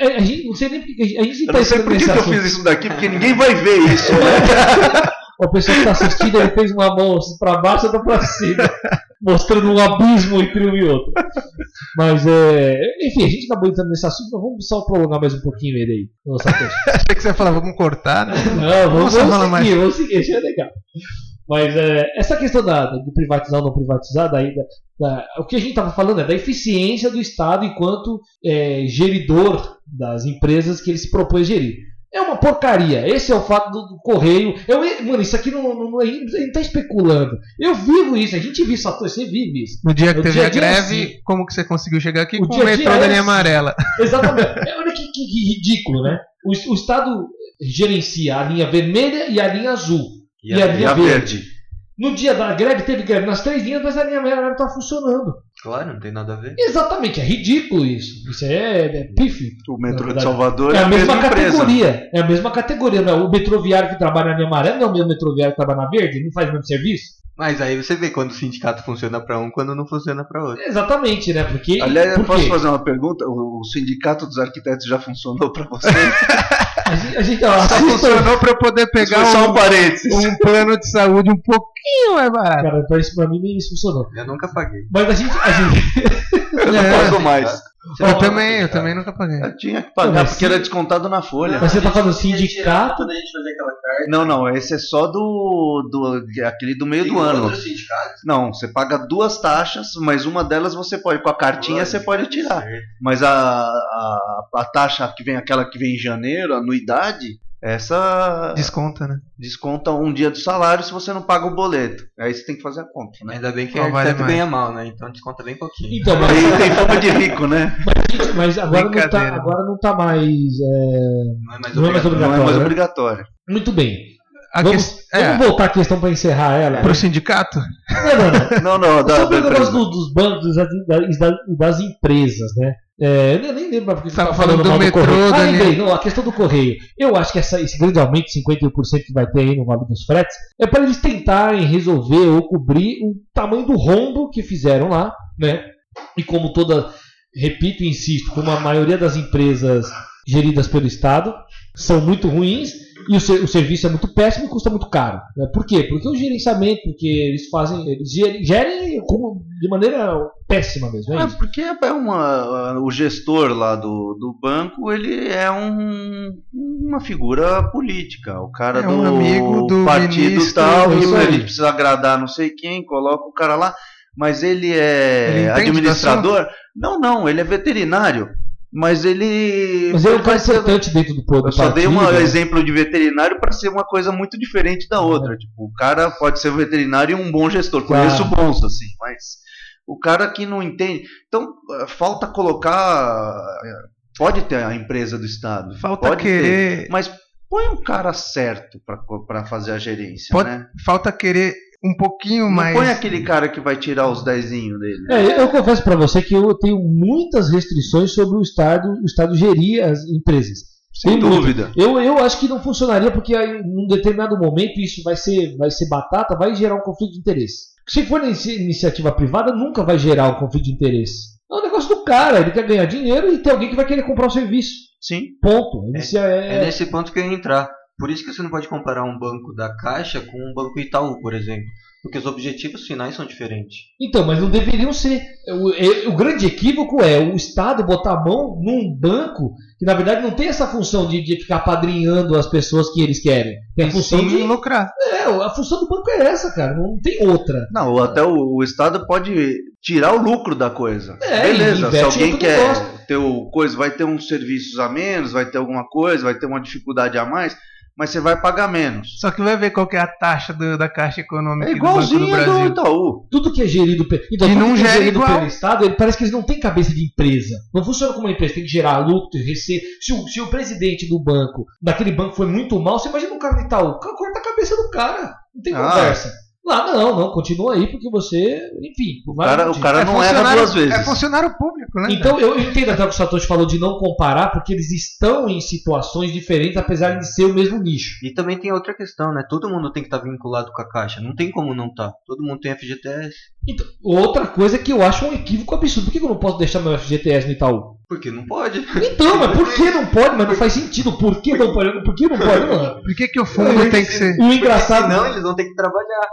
A gente, não sei nem porque a gente Eu tá não sei por que, que eu fiz isso daqui, porque ninguém vai ver isso. Né? A pessoa que está assistindo, ele fez uma mão para baixo e outra para cima, mostrando um abismo entre um e outro. Mas, é, enfim, a gente acabou entrando nesse assunto, mas vamos só prolongar mais um pouquinho ele aí. Achei que você ia falar, vamos cortar, né? Não, vamos, vamos fala seguir, mais. vamos seguir, é legal. Mas é, essa questão da, de privatizar ou não privatizar, daí, da- da- o que a gente estava falando é da eficiência do Estado enquanto é, geridor das empresas que ele se propõe a gerir. É uma porcaria. Esse é o fato do, do correio. Eu, mano, isso aqui não, não, a gente não está especulando. Eu vivo isso, a gente vive isso, você vive isso. No dia que teve dia a dia, greve, sim. como que você conseguiu chegar aqui O com dia o metrô da é linha assim. amarela? Exatamente. É, Olha que, que- que ridículo, né? O, o Estado gerencia a linha vermelha e a linha azul. E, a E linha a verde. verde. No dia da greve, teve greve nas três linhas, mas a linha amarela não está funcionando. Claro, não tem nada a ver. Exatamente, é ridículo isso. Isso é, é pífio. O metrô de Salvador É a mesma empresa. categoria. É a mesma categoria. Não é? O metroviário que trabalha na linha amarela não é o mesmo metroviário que trabalha na verde? Não faz o mesmo serviço? Mas aí você vê quando o sindicato funciona pra um, quando não funciona pra outro. Exatamente, né? Porque. Aliás, eu por posso quê? fazer uma pergunta? O, o sindicato dos arquitetos já funcionou para você? A gente, a gente ó, Só funcionou pra eu poder pegar um um, um plano de saúde um pouquinho mais barato. Cara, pra mim nem isso funcionou. Eu nunca paguei. Mas a gente. A gente Eu não É. pago mais. Você Eu também, eu também nunca paguei. Eu tinha que pagar porque sim. era descontado na folha. Mas você tá falando que tirar sindicato? Quando a gente fazia aquela carta. Não, não, esse é só do, do aquele do meio Tem do ano. Não, você paga duas taxas, mas uma delas você pode, com a cartinha você pode tirar. Mas a, a, a taxa que vem, aquela que vem em janeiro, a anuidade, essa Desconta, né? desconta um dia do salário se você não paga o boleto. Aí você tem que fazer a conta, né? Ainda bem que o vale ganha mal, né? Então desconta bem pouquinho. Então, mas, Aí tem fama de rico, né? mas agora, não tá, agora não tá mais. é, Não é mais Não é mais obrigatório. Não é mais né? obrigatório. Muito bem. A Vamos, ques- é, vamos voltar à questão para encerrar ela. pro sindicato? Não, não, não. Não, não, da, Sobre o negócio dos bancos e das, das- das empresas, né? É, eu nem lembro porque Você tava falando do metrô, correio. Ah, lembrei, não, a questão do correio. Eu acho que essa- esse grande aumento de 51% que vai ter aí no valor dos fretes é para eles tentarem resolver ou cobrir o tamanho do rombo que fizeram lá, né? E como toda, repito e insisto, como a maioria das empresas geridas pelo Estado são muito ruins e o, o serviço é muito péssimo e custa muito caro. Né? Por quê? Porque o gerenciamento, porque eles fazem, eles gerem, de maneira péssima mesmo. É É, porque é uma, o gestor lá do, do banco, ele é um, uma figura política. O cara É do um amigo do partido ministro, tal, aí. ele precisa agradar não sei quem, coloca o cara lá. Mas ele é Ele administrador? Não, não, ele é veterinário. Mas ele. Mas é um ele cara vai ser- importante dentro do povo. Eu só dei um né? exemplo de veterinário para ser uma coisa muito diferente da outra. Tipo, o cara pode ser veterinário e um bom gestor. Claro. Conheço bons, assim, mas o cara que não entende. Então, eh, falta colocar. eh, Pode ter a empresa do Estado. Falta pode querer. Ter, mas põe um cara certo para fazer a gerência, Pode- né? Falta querer um pouquinho Não mais. põe aquele cara que vai tirar os dezinhos dele. É, eu confesso para você que eu tenho muitas restrições sobre o Estado, o Estado gerir as empresas. Sem Tem muito. dúvida. Eu, eu acho que não funcionaria porque aí, num determinado momento isso vai ser, vai ser batata, vai gerar um conflito de interesse. Se for iniciativa privada, nunca vai gerar um conflito de interesse. É um negócio do cara, ele quer ganhar dinheiro e tem alguém que vai querer comprar o serviço. Sim. Ponto. Inicia- É é- nesse ponto que eu ia entrar. Por isso que você não pode comparar um banco da Caixa com um banco Itaú, por exemplo. Porque os objetivos finais são diferentes. Então, mas não deveriam ser. O, é- o grande equívoco é o Estado botar a mão num banco que, na verdade, não tem essa função de, de ficar padrinhando as pessoas que eles querem. Tem a função sim de. lucrar. É, a função do banco é essa, cara. Não tem outra. Não, até o, o Estado pode tirar o lucro da coisa. É, Beleza, se alguém quer negócio. ter o coisa, vai ter uns serviços a menos, vai ter alguma coisa, vai ter uma dificuldade a mais, mas você vai pagar menos. Só que vai ver qual que é a taxa do- da Caixa Econômica É e do Banco do igualzinho do Brasil. Itaú. Tudo que é gerido, então, tudo não que é gera gerido igual. pelo Estado, ele parece que eles não têm cabeça de empresa. Não funciona como uma empresa, tem que gerar lucro, receita. Se o, se o presidente do banco, daquele banco foi muito mal, você imagina um cara do Itaú, corta a cabeça do cara. Não tem Ah. conversa. Lá não, não, continua aí porque você, enfim, O cara, o cara É não erra duas vezes. É funcionário público, né? Então eu entendo até o que o Satoshi falou de não comparar, porque eles estão em situações diferentes, apesar de ser o mesmo nicho. E também tem outra questão, né? Todo mundo tem que estar vinculado com a caixa. Não tem como não estar. Todo mundo tem FGTS. Então, outra coisa que eu acho um equívoco absurdo. Por que eu não posso deixar meu FGTS no Itaú? Porque não pode. Então, mas por que não pode? Mas não faz sentido. Por que não pode? Por que não pode, mano? Por que, que o fundo tem que ser. O engraçado. Senão eles vão ter que trabalhar.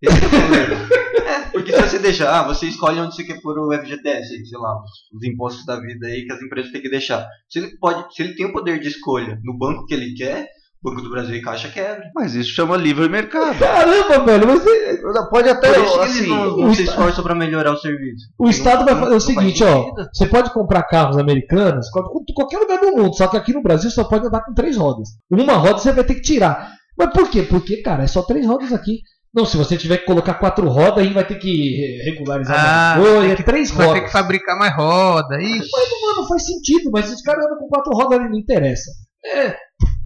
Esse é o problema. É, porque se você deixar, ah, você escolhe onde você quer pôr o FGTS, sei lá, os, os impostos da vida aí que as empresas têm que deixar. Se ele pode, se ele tem o poder de escolha no banco que ele quer, Banco do Brasil e Caixa quebra. Mas isso chama livre mercado. Caramba, velho, mas é- Pode até, Por isso que assim, eles não, não se esforçam pra melhorar o serviço. o Estado vai Não- fazer o não seguinte, ó. Você pode comprar carros americanos em qualquer lugar do mundo, só que aqui no Brasil só pode andar com três rodas. Uma roda você vai ter que tirar. Mas por quê? Porque, cara, é só três rodas aqui. Não, se você tiver que colocar quatro rodas, aí vai ter que regularizar Ah, mais coisa. tem É três Vai rodas. ter que fabricar mais roda. Ixi. Mas não faz sentido, mas os caras andam com quatro rodas ali, não interessa. É.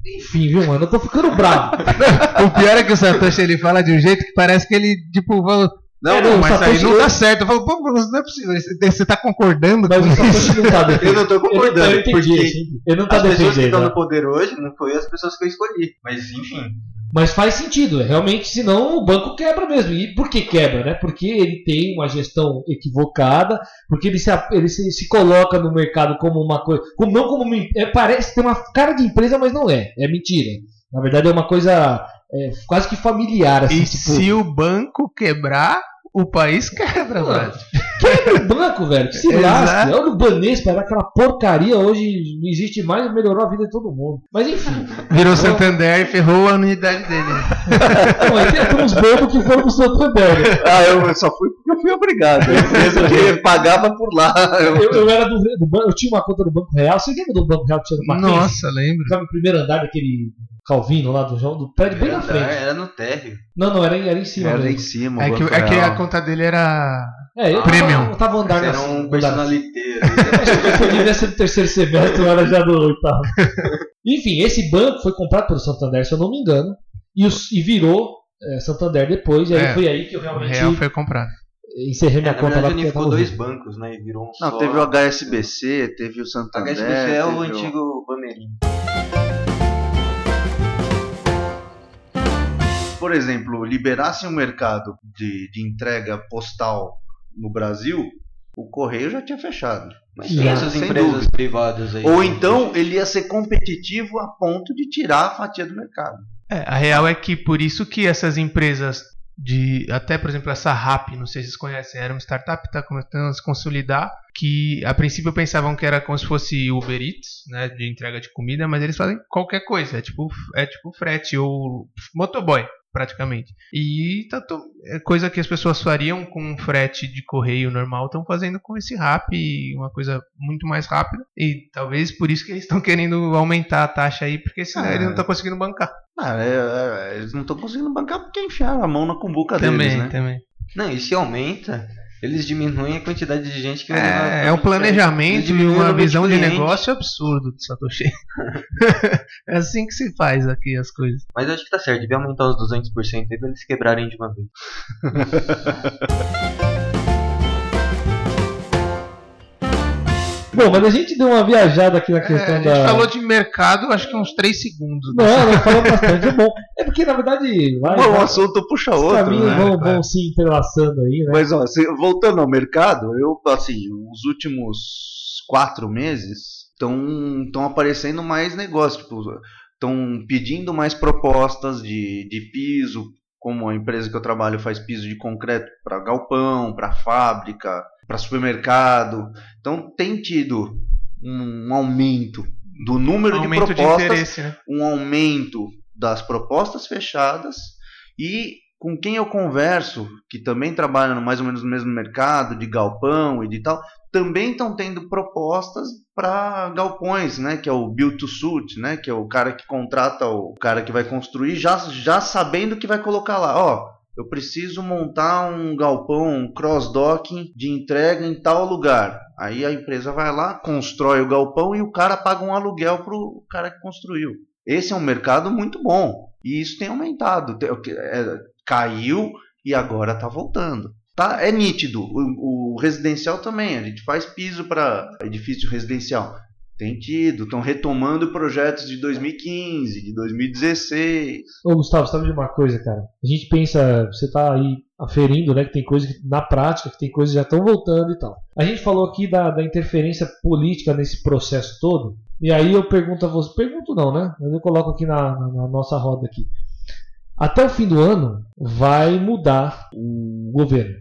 Enfim, viu, mano? Eu tô ficando bravo. O pior é que o Satoshi ele fala de um jeito que parece que ele, tipo, falou. Não, "É, não, mas isso aí Satoshi- não dá certo. Eu falo, pô, mas não é possível. Você- tá concordando Mas com o isso? Satoshi não tá Eu não tô concordando, Eu, eu entendi, porque assim, ele não tá as pessoas que estão né? no poder hoje não foi as pessoas que eu escolhi. Mas enfim. Mas faz sentido, realmente, senão o banco quebra mesmo. E por que quebra, né? Porque ele tem uma gestão equivocada, porque ele se, ele se, se coloca no mercado como uma coisa. Como, não como uma, é, parece ter uma cara de empresa, mas não é. É mentira. Na verdade é uma coisa é, quase que familiar, assim, E tipo. se o banco quebrar, o país quebra, mano. Quebra o banco, velho. Que se Exato. lasque. Olha o Banespa, era aquela porcaria. Hoje não existe mais e melhorou a vida de todo mundo. Mas enfim. Virou Santander e ferrou a unidade dele. Não, aí tem uns bobos que foram pro Santander. né? Ah, eu só fui porque eu fui obrigado. Empresa que pagava por lá. Eu- Eu, eu era do, do banco, eu tinha uma conta do Banco Real. Você lembra do Banco Real que tinha no Mackenzie? Nossa, lembro. Ficava no primeiro andar daquele Calvino lá do João, do prédio bem na frente. Era no térreo. Não, não, era, em- era em cima. Era em mesmo. cima. o É que, é que a conta dele era. É, eu Premium. tava, eu tava andar Era na- um personalité. Eu devia ser do terceiro semestre, eu era já do oitavo. Enfim, esse banco foi comprado pelo Santander, se eu não me engano, e, os- e virou é, Santander depois, e aí É, foi aí que eu realmente real foi comprado. encerrei É, minha na conta lá. verdade, unificou tava dois horrível. bancos, né? E virou um Não, só. teve o HSBC, teve o Santander. HSBC é o teve o- antigo Por exemplo, liberasse um mercado de, de entrega postal no Brasil, o correio já tinha fechado. Mas tem essas empresas dúvida. privadas aí. Ou então ele ia ser competitivo a ponto de tirar a fatia do mercado. É, a real é que por isso que essas empresas de. Até, por exemplo, essa RAP, não sei se vocês conhecem, era uma startup que está começando a se consolidar. Que a princípio pensavam que era como se fosse Uber Eats, né? De entrega de comida, mas eles fazem qualquer coisa. É tipo, é tipo frete ou motoboy, praticamente. E tá to- é coisa que as pessoas fariam com um frete de correio normal, estão fazendo com esse RAP, uma coisa muito mais rápida. E talvez por isso que eles estão querendo aumentar a taxa aí, porque senão Ah, eles não estão conseguindo bancar. Ah, é- é- eles não estão conseguindo bancar porque enfiaram a mão na cumbuca Também, deles, né? também. Não, e se aumenta, eles diminuem a quantidade de gente que vai É, é um planejamento e uma de visão de negócio absurdo do Satoshi. é assim que se faz aqui as coisas. Mas eu acho que tá certo, devia aumentar os 200% aí pra eles quebrarem de uma vez. Bom, mas a gente deu uma viajada aqui na É, questão a gente da. falou de mercado, acho que uns 3 segundos. né? Não, não falou bastante, é bom. É porque na verdade vai, um vai, assunto puxa os outro, caminhos né? vão, vão se entrelaçando aí, né? Mas ó, se- voltando ao mercado, eu assim, os últimos quatro meses estão aparecendo mais negócios, tipo, estão pedindo mais propostas de, de piso, como a empresa que eu trabalho faz piso de concreto para galpão, para fábrica, para supermercado. Então tem tido um aumento do número de Aumento de propostas interesse, né? um aumento das propostas fechadas e com quem eu converso, que também trabalha no- mais ou menos no mesmo mercado, de galpão e de tal, também estão tendo propostas para galpões, né? Que é o build to suit, né? Que é o cara que contrata o cara que vai construir, já, já sabendo que vai colocar lá, ó. Eu preciso montar um galpão, um cross-docking de entrega em tal lugar. Aí a empresa vai lá, constrói o galpão e o cara paga um aluguel pro cara que construiu. Esse é um mercado muito bom. E isso tem aumentado. É, caiu e agora está voltando. Tá, é nítido. O, o residencial também. A gente faz piso para edifício residencial. Tem tido. Estão retomando projetos de 2015, de 2016. Ô, Gustavo, sabe de uma coisa, cara? A gente pensa, você tá aí aferindo, né, que tem coisa que, na prática, que tem coisas que já estão voltando e tal. A gente falou aqui da, da interferência política nesse processo todo, e aí eu pergunto a você, pergunto não, né? Mas eu coloco aqui na, na- na nossa roda aqui. Até o fim do ano vai mudar o governo.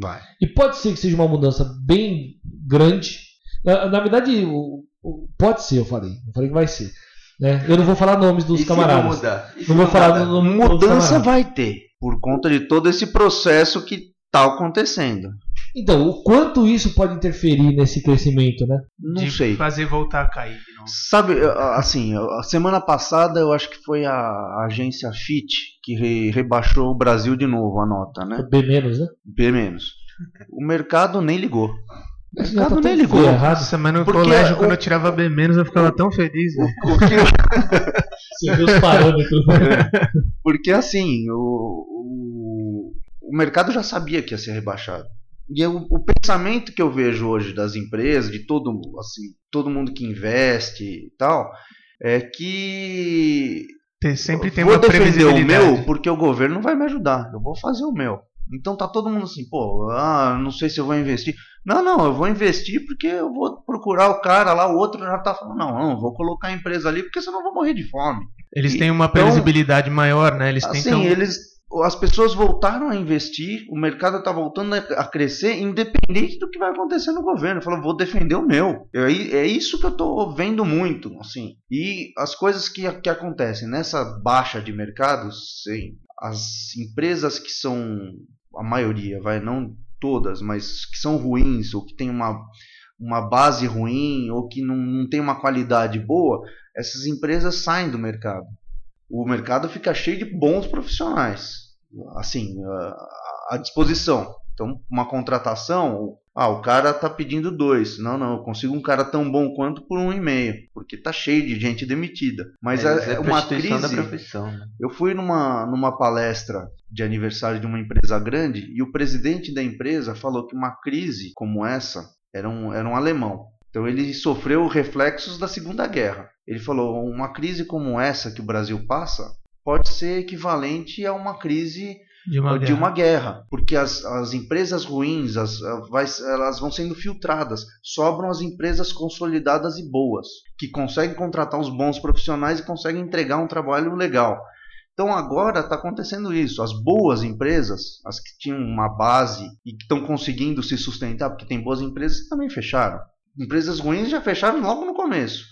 Vai. E pode ser que seja uma mudança bem grande. Na, na verdade, o- o- pode ser, eu falei. Eu falei que vai ser. Né? Eu não vou falar nomes dos E se não camaradas. mudar? Se Não vou falar do nome dos Mudança vai ter. Por conta de todo esse processo que está acontecendo. Então, o quanto isso pode interferir nesse crescimento, né? Não de sei. fazer voltar a cair de novo. Sabe, assim, a semana passada eu acho que foi a agência Fitch que re- rebaixou o Brasil de novo a nota, né? B menos, né? B menos. O mercado nem ligou. O mercado tá nem ligou. errado. Mas no Porque colégio, o- quando eu tirava B menos, eu ficava tão feliz, velho. O que- Você vê os parâmetros. né? porque assim, o, o, o mercado já sabia que ia ser rebaixado. E o, o pensamento que eu vejo hoje das empresas, de todo, assim, todo mundo que investe e tal, é que Tem- sempre tem vou uma defender o meu porque o governo não vai me ajudar. Eu vou fazer o meu. Então tá todo mundo assim, pô, ah, não sei se eu vou investir. Não, não, eu vou investir porque eu vou procurar o cara lá, o outro já tá falando, não, não, vou colocar a empresa ali porque senão eu vou morrer de fome. Eles têm uma Então, previsibilidade maior, né? Eles Assim, tentam. eles, as pessoas voltaram a investir, o mercado tá voltando a crescer, independente do que vai acontecer no governo. Falou, vou defender o meu. I- é isso que eu tô vendo muito, assim. E as coisas que, que acontecem nessa baixa de mercado, sim, as empresas que são a maioria, vai, não todas, mas que são ruins ou que tem uma uma base ruim ou que não, não tem uma qualidade boa, essas empresas saem do mercado o mercado fica cheio de bons profissionais, assim, à- disposição. Então, uma contratação, ah, o cara tá pedindo dois. Não, não, eu consigo um cara tão bom quanto por um e meio, porque tá cheio de gente demitida. Mas É, é, uma crise. né? Eu fui numa, numa palestra de aniversário de uma empresa grande e o presidente da empresa falou que uma crise como essa era um, era um alemão. Então ele sofreu reflexos da Segunda Guerra. Ele falou: uma crise como essa que o Brasil passa pode ser equivalente a uma crise De uma de guerra. uma guerra, porque as, as empresas ruins as, vai- elas vão sendo filtradas, sobram as empresas consolidadas e boas, que conseguem contratar os bons profissionais e conseguem entregar um trabalho legal. Então agora está acontecendo isso. As boas empresas, as que tinham uma base e que estão conseguindo se sustentar, porque tem boas empresas que também fecharam. Empresas ruins já fecharam logo no começo.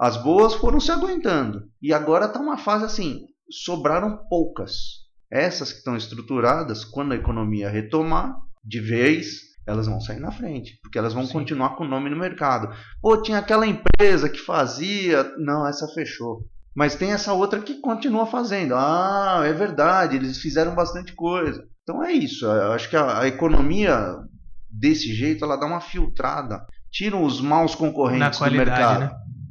As boas foram se aguentando. E agora está uma fase assim: sobraram poucas. Essas que estão estruturadas, quando a economia retomar de vez, elas vão sair na frente, porque elas vão Sim. continuar com o nome no mercado. Pô, tinha aquela empresa que fazia, não, essa fechou. Mas tem essa outra que continua fazendo. Ah, é verdade, eles fizeram bastante coisa. Então é isso. Eu acho que a, a economia desse jeito ela dá uma filtrada, tira os maus concorrentes do mercado. né?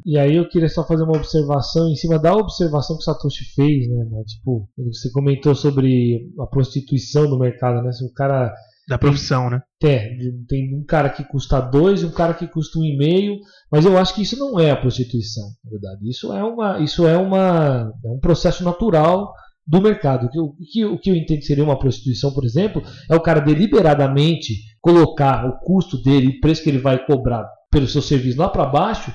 E aí eu queria só fazer uma observação em cima da observação que o Satoshi fez, né? né? Tipo, você comentou sobre a prostituição do mercado, né? Se o cara Da profissão, né? É, tem um cara que custa dois e um cara que custa um e meio, mas eu acho que isso não é a prostituição, na verdade. Isso é uma, isso é uma, é um processo natural do mercado. O que, eu- o que, eu- o que eu entendo que seria uma prostituição, por exemplo, é o cara deliberadamente colocar o custo dele, o preço que ele vai cobrar pelo seu serviço lá para baixo,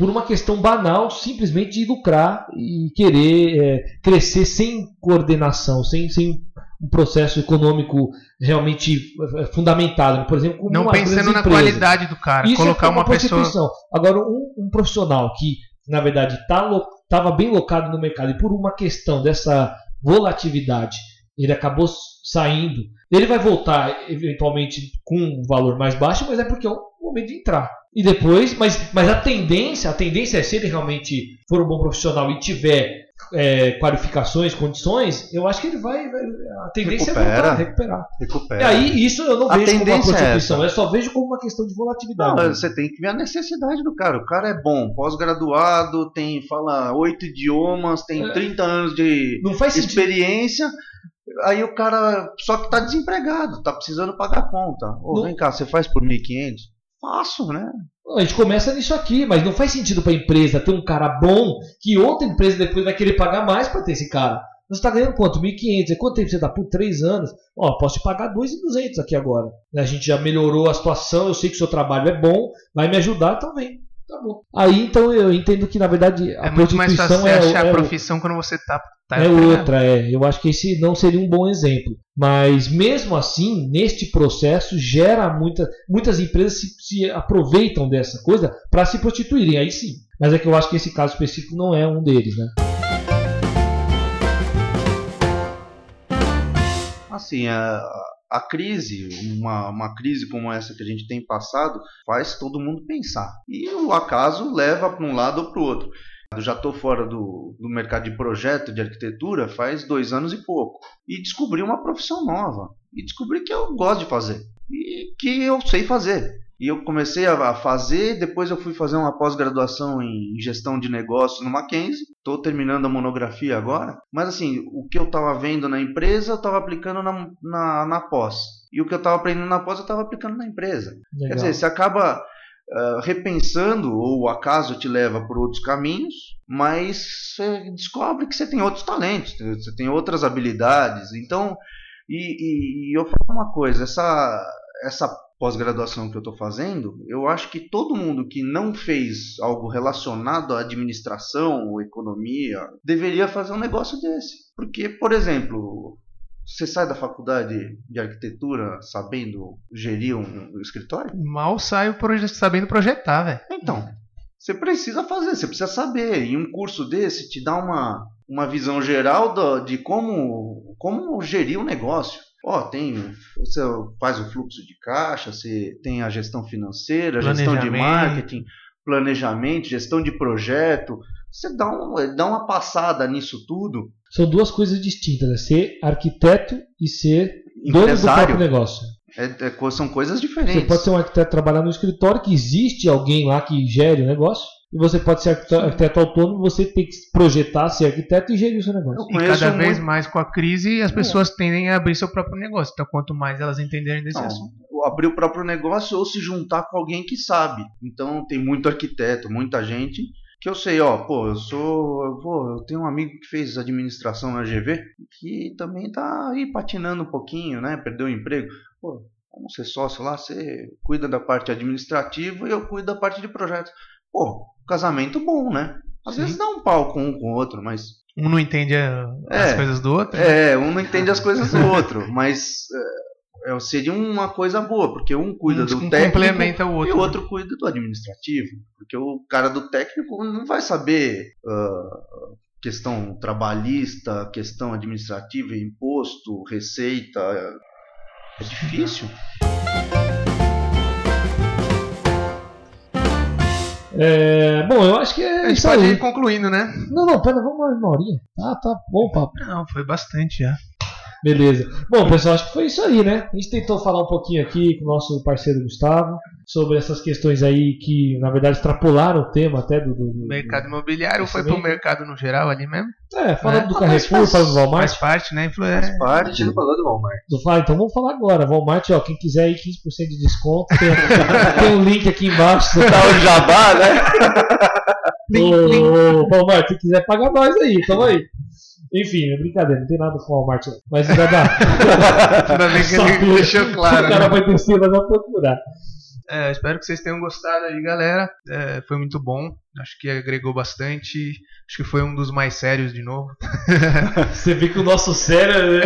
por uma questão banal, simplesmente de lucrar e querer é, crescer sem coordenação, sem, sem um processo econômico realmente é, fundamentado. Por exemplo, Não uma pensando na qualidade do cara. Isso colocar é uma pessoa. prostituição. Agora, um, um profissional que, na verdade, estava bem locado no mercado e por uma questão dessa volatilidade, ele acabou saindo. Ele vai voltar eventualmente com um valor mais baixo, mas é porque é o momento de entrar. E depois, mas, mas a tendência, a tendência é se ele realmente for um bom profissional e tiver é, qualificações, condições, eu acho que ele vai. vai- a tendência Recupera. é voltar, recuperar. Recupera. E aí, isso eu não A vejo como uma é contribuição, essa. eu só vejo como uma questão de volatilidade. Não, você tem que ver a necessidade do cara. O cara é bom, pós-graduado, tem fala oito idiomas, tem É. 30 anos de não faz sentido. experiência. Aí o cara só que tá desempregado, tá precisando pagar a conta. Ô, Não- vem cá, você faz por 1.500? Faço, né? A gente começa nisso aqui, mas não faz sentido para a empresa ter um cara bom que outra empresa depois vai querer pagar mais para ter esse cara. Você está ganhando quanto? 1.500. É quanto tempo você dá? Por 3 anos. Ó, posso te pagar 2.200 aqui agora. A gente já melhorou a situação, eu sei que o seu trabalho é bom, vai me ajudar, então vem. Tá bom. Aí então eu entendo que na verdade a É muito mais fácil você é, achar é, a profissão quando você tá. Tá é empregado. outra, é. Eu acho que esse não seria um bom exemplo. Mas mesmo assim, neste processo, gera muita, muitas empresas se, se aproveitam dessa coisa para se prostituírem, aí sim. Mas é que eu acho que esse caso específico não é um deles, né? Assim, a, a crise, uma, uma crise como essa que a gente tem passado, faz todo mundo pensar. E o acaso leva para um lado ou para o outro. Eu já estou fora do, do mercado de projeto de arquitetura faz dois anos e pouco. E descobri uma profissão nova. E descobri que eu gosto de fazer. E que eu sei fazer. E eu comecei a fazer, depois eu fui fazer uma pós-graduação em gestão de negócio no Mackenzie. Estou terminando a monografia agora. Mas assim, o que eu estava vendo na empresa, eu estava aplicando na, na, na pós. E o que eu estava aprendendo na pós, eu estava aplicando na empresa. Quer Legal. dizer, você acaba repensando, ou o acaso te leva por outros caminhos, mas você descobre que você tem outros talentos, você tem outras habilidades. Então, e, e- e eu falo uma coisa, essa, essa pós-graduação que eu estou fazendo, eu acho que todo mundo que não fez algo relacionado à administração ou economia deveria fazer um negócio desse. Porque, por exemplo, você sai da faculdade de arquitetura sabendo gerir um escritório? Mal saio proje- sabendo projetar, velho. Então, você precisa fazer, você precisa saber. E um curso desse te dá uma, uma visão geral do- de como, como gerir um negócio. Ó, tem, você faz o fluxo de caixa, você tem a gestão financeira, gestão de marketing, planejamento, gestão de projeto. Você dá, um, dá uma passada nisso tudo. São duas coisas distintas, né? Ser arquiteto e ser dono do próprio negócio. é- é são coisas Você diferentes. pode ser um arquiteto trabalhar no escritório, que existe alguém lá que gere o negócio, e você pode ser arquiteto, arquiteto autônomo, você tem que projetar, ser arquiteto e gerir o seu negócio. E Conheço cada vez muito- mais com a crise, as pessoas tendem a abrir seu próprio negócio. Então, quanto mais elas entenderem desse Não, assunto. abrir o próprio negócio ou se juntar com alguém que sabe. Então tem muito arquiteto, muita gente que eu sei, ó, pô, eu sou, eu, vou, eu tenho um amigo que fez administração na GV que também tá aí patinando um pouquinho, né? Perdeu o emprego. Pô, vamos ser sócio lá, você cuida da parte administrativa e eu cuido da parte de projetos. Pô, casamento bom, né? Às Sim. vezes dá um pau com um com o outro, mas Um não entende as É. coisas do outro. né? é, um não entende as coisas do outro, mas é, seria uma coisa boa, porque um cuida um, do um técnico complementa o e outro. o outro cuida do administrativo, porque o cara do técnico não vai saber ah, questão trabalhista, questão administrativa, imposto, receita, é difícil. É, bom, eu acho que A é gente isso pode aí. ir concluindo, né? Não, não, pera, vamos mais uma horinha. Tá, tá bom papo. Não, foi bastante já. Beleza. Bom, pessoal, acho que foi isso aí, né? A gente tentou falar um pouquinho aqui com o nosso parceiro Gustavo sobre essas questões aí que, na verdade, extrapolaram o tema até do. do, do- Mercado imobiliário foi pro mercado no geral ali mesmo. É, falando É. do Ah, Carrefour, faz- falando do Walmart. Faz parte, né? Influ... é, A Parte. gente não falou do Walmart. Do Fala, então vamos falar agora. Walmart, ó, quem quiser aí 15% de desconto, tem, tem um link aqui embaixo. Tá o jabá, né? Ô, Walmart, se quiser pagar nós aí, tamo aí. Enfim, é brincadeira, não tem nada com o Walmart. Mas já dá. Ainda bem que ele deixou claro. o cara né? vai descer, mas vai procurar. É, espero que vocês tenham gostado aí, galera. É, foi muito bom. Acho que agregou bastante. Acho que foi um dos mais sérios de novo. Você vê que o nosso cérebro.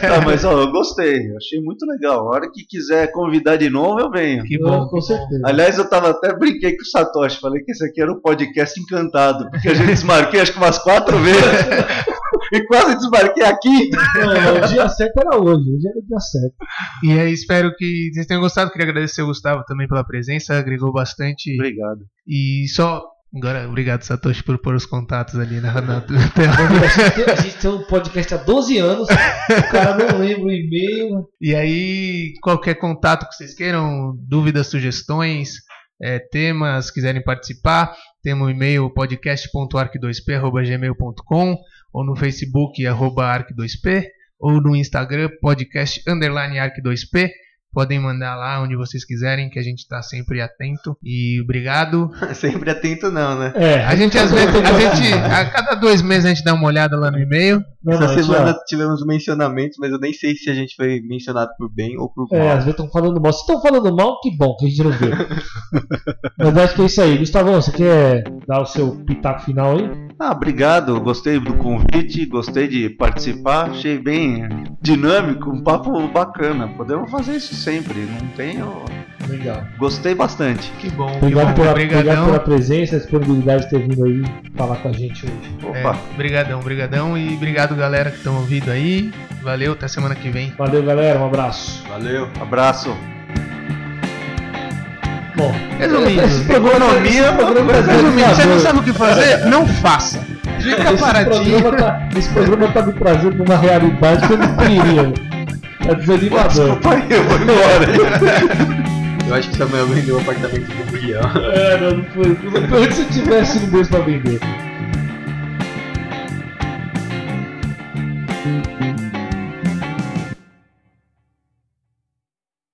Tá, mas ó, eu gostei, achei muito legal. A hora que quiser convidar de novo, eu venho. Que bom. com certeza. Aliás, eu tava até brinquei com o Satoshi, falei que esse aqui era o podcast encantado, porque a gente desmarquei acho que umas quatro vezes. e quase desmarquei aqui. Não, o dia certo era hoje, hoje era o dia certo. E aí, espero que vocês tenham gostado. Queria agradecer ao Gustavo também pela presença, agregou bastante. Obrigado. E só. Agora, obrigado, Satoshi, por pôr os contatos ali na, tem, a gente tem um podcast há 12 anos, o cara não lembra o e-mail. E aí, qualquer contato que vocês queiram, dúvidas, sugestões, é, temas, quiserem participar, temos o e-mail podcast.arc2p.gmail.com ou no Facebook arroba arc2p ou no Instagram podcast underline arc2p. Podem mandar lá onde vocês quiserem, que a gente está sempre atento. E obrigado. Sempre atento não, né? É, A gente às vezes, a gente, a cada dois meses a gente dá uma olhada lá no e-mail. não, Essa não, semana ó, tivemos mencionamentos, mas eu nem sei se a gente foi mencionado por bem ou por mal. É, às vezes estão falando mal. Se estão falando mal, que bom que a gente não viu. Mas acho que é isso aí. Gustavão, você quer dar o seu pitaco final aí? Ah, obrigado. Gostei do convite, gostei de participar. Achei bem dinâmico, um papo bacana. Podemos fazer isso sempre. Não tenho. Legal. Gostei bastante. Que bom, que Obrigado bom. pela, obrigado pela presença, a disponibilidade de ter vindo aí falar com a gente hoje. É, Opa, brigadão, brigadão. E obrigado, galera, que estão ouvindo aí. Valeu, até semana que vem. Valeu, galera. Um abraço. Valeu. abraço. Bom, Resumindo, economia, programa tá resumindo, você não sabe o que fazer? Não faça. Fica Esse paradinho. programa, tá, esse programa tá me trazendo numa realidade que eu não queria. Tá desanimador. Desculpa aí, eu vou embora. Eu acho que Samuel vendeu o apartamento do Muriel. É, não, não foi. Não foi antes se eu tivesse um dois pra vender.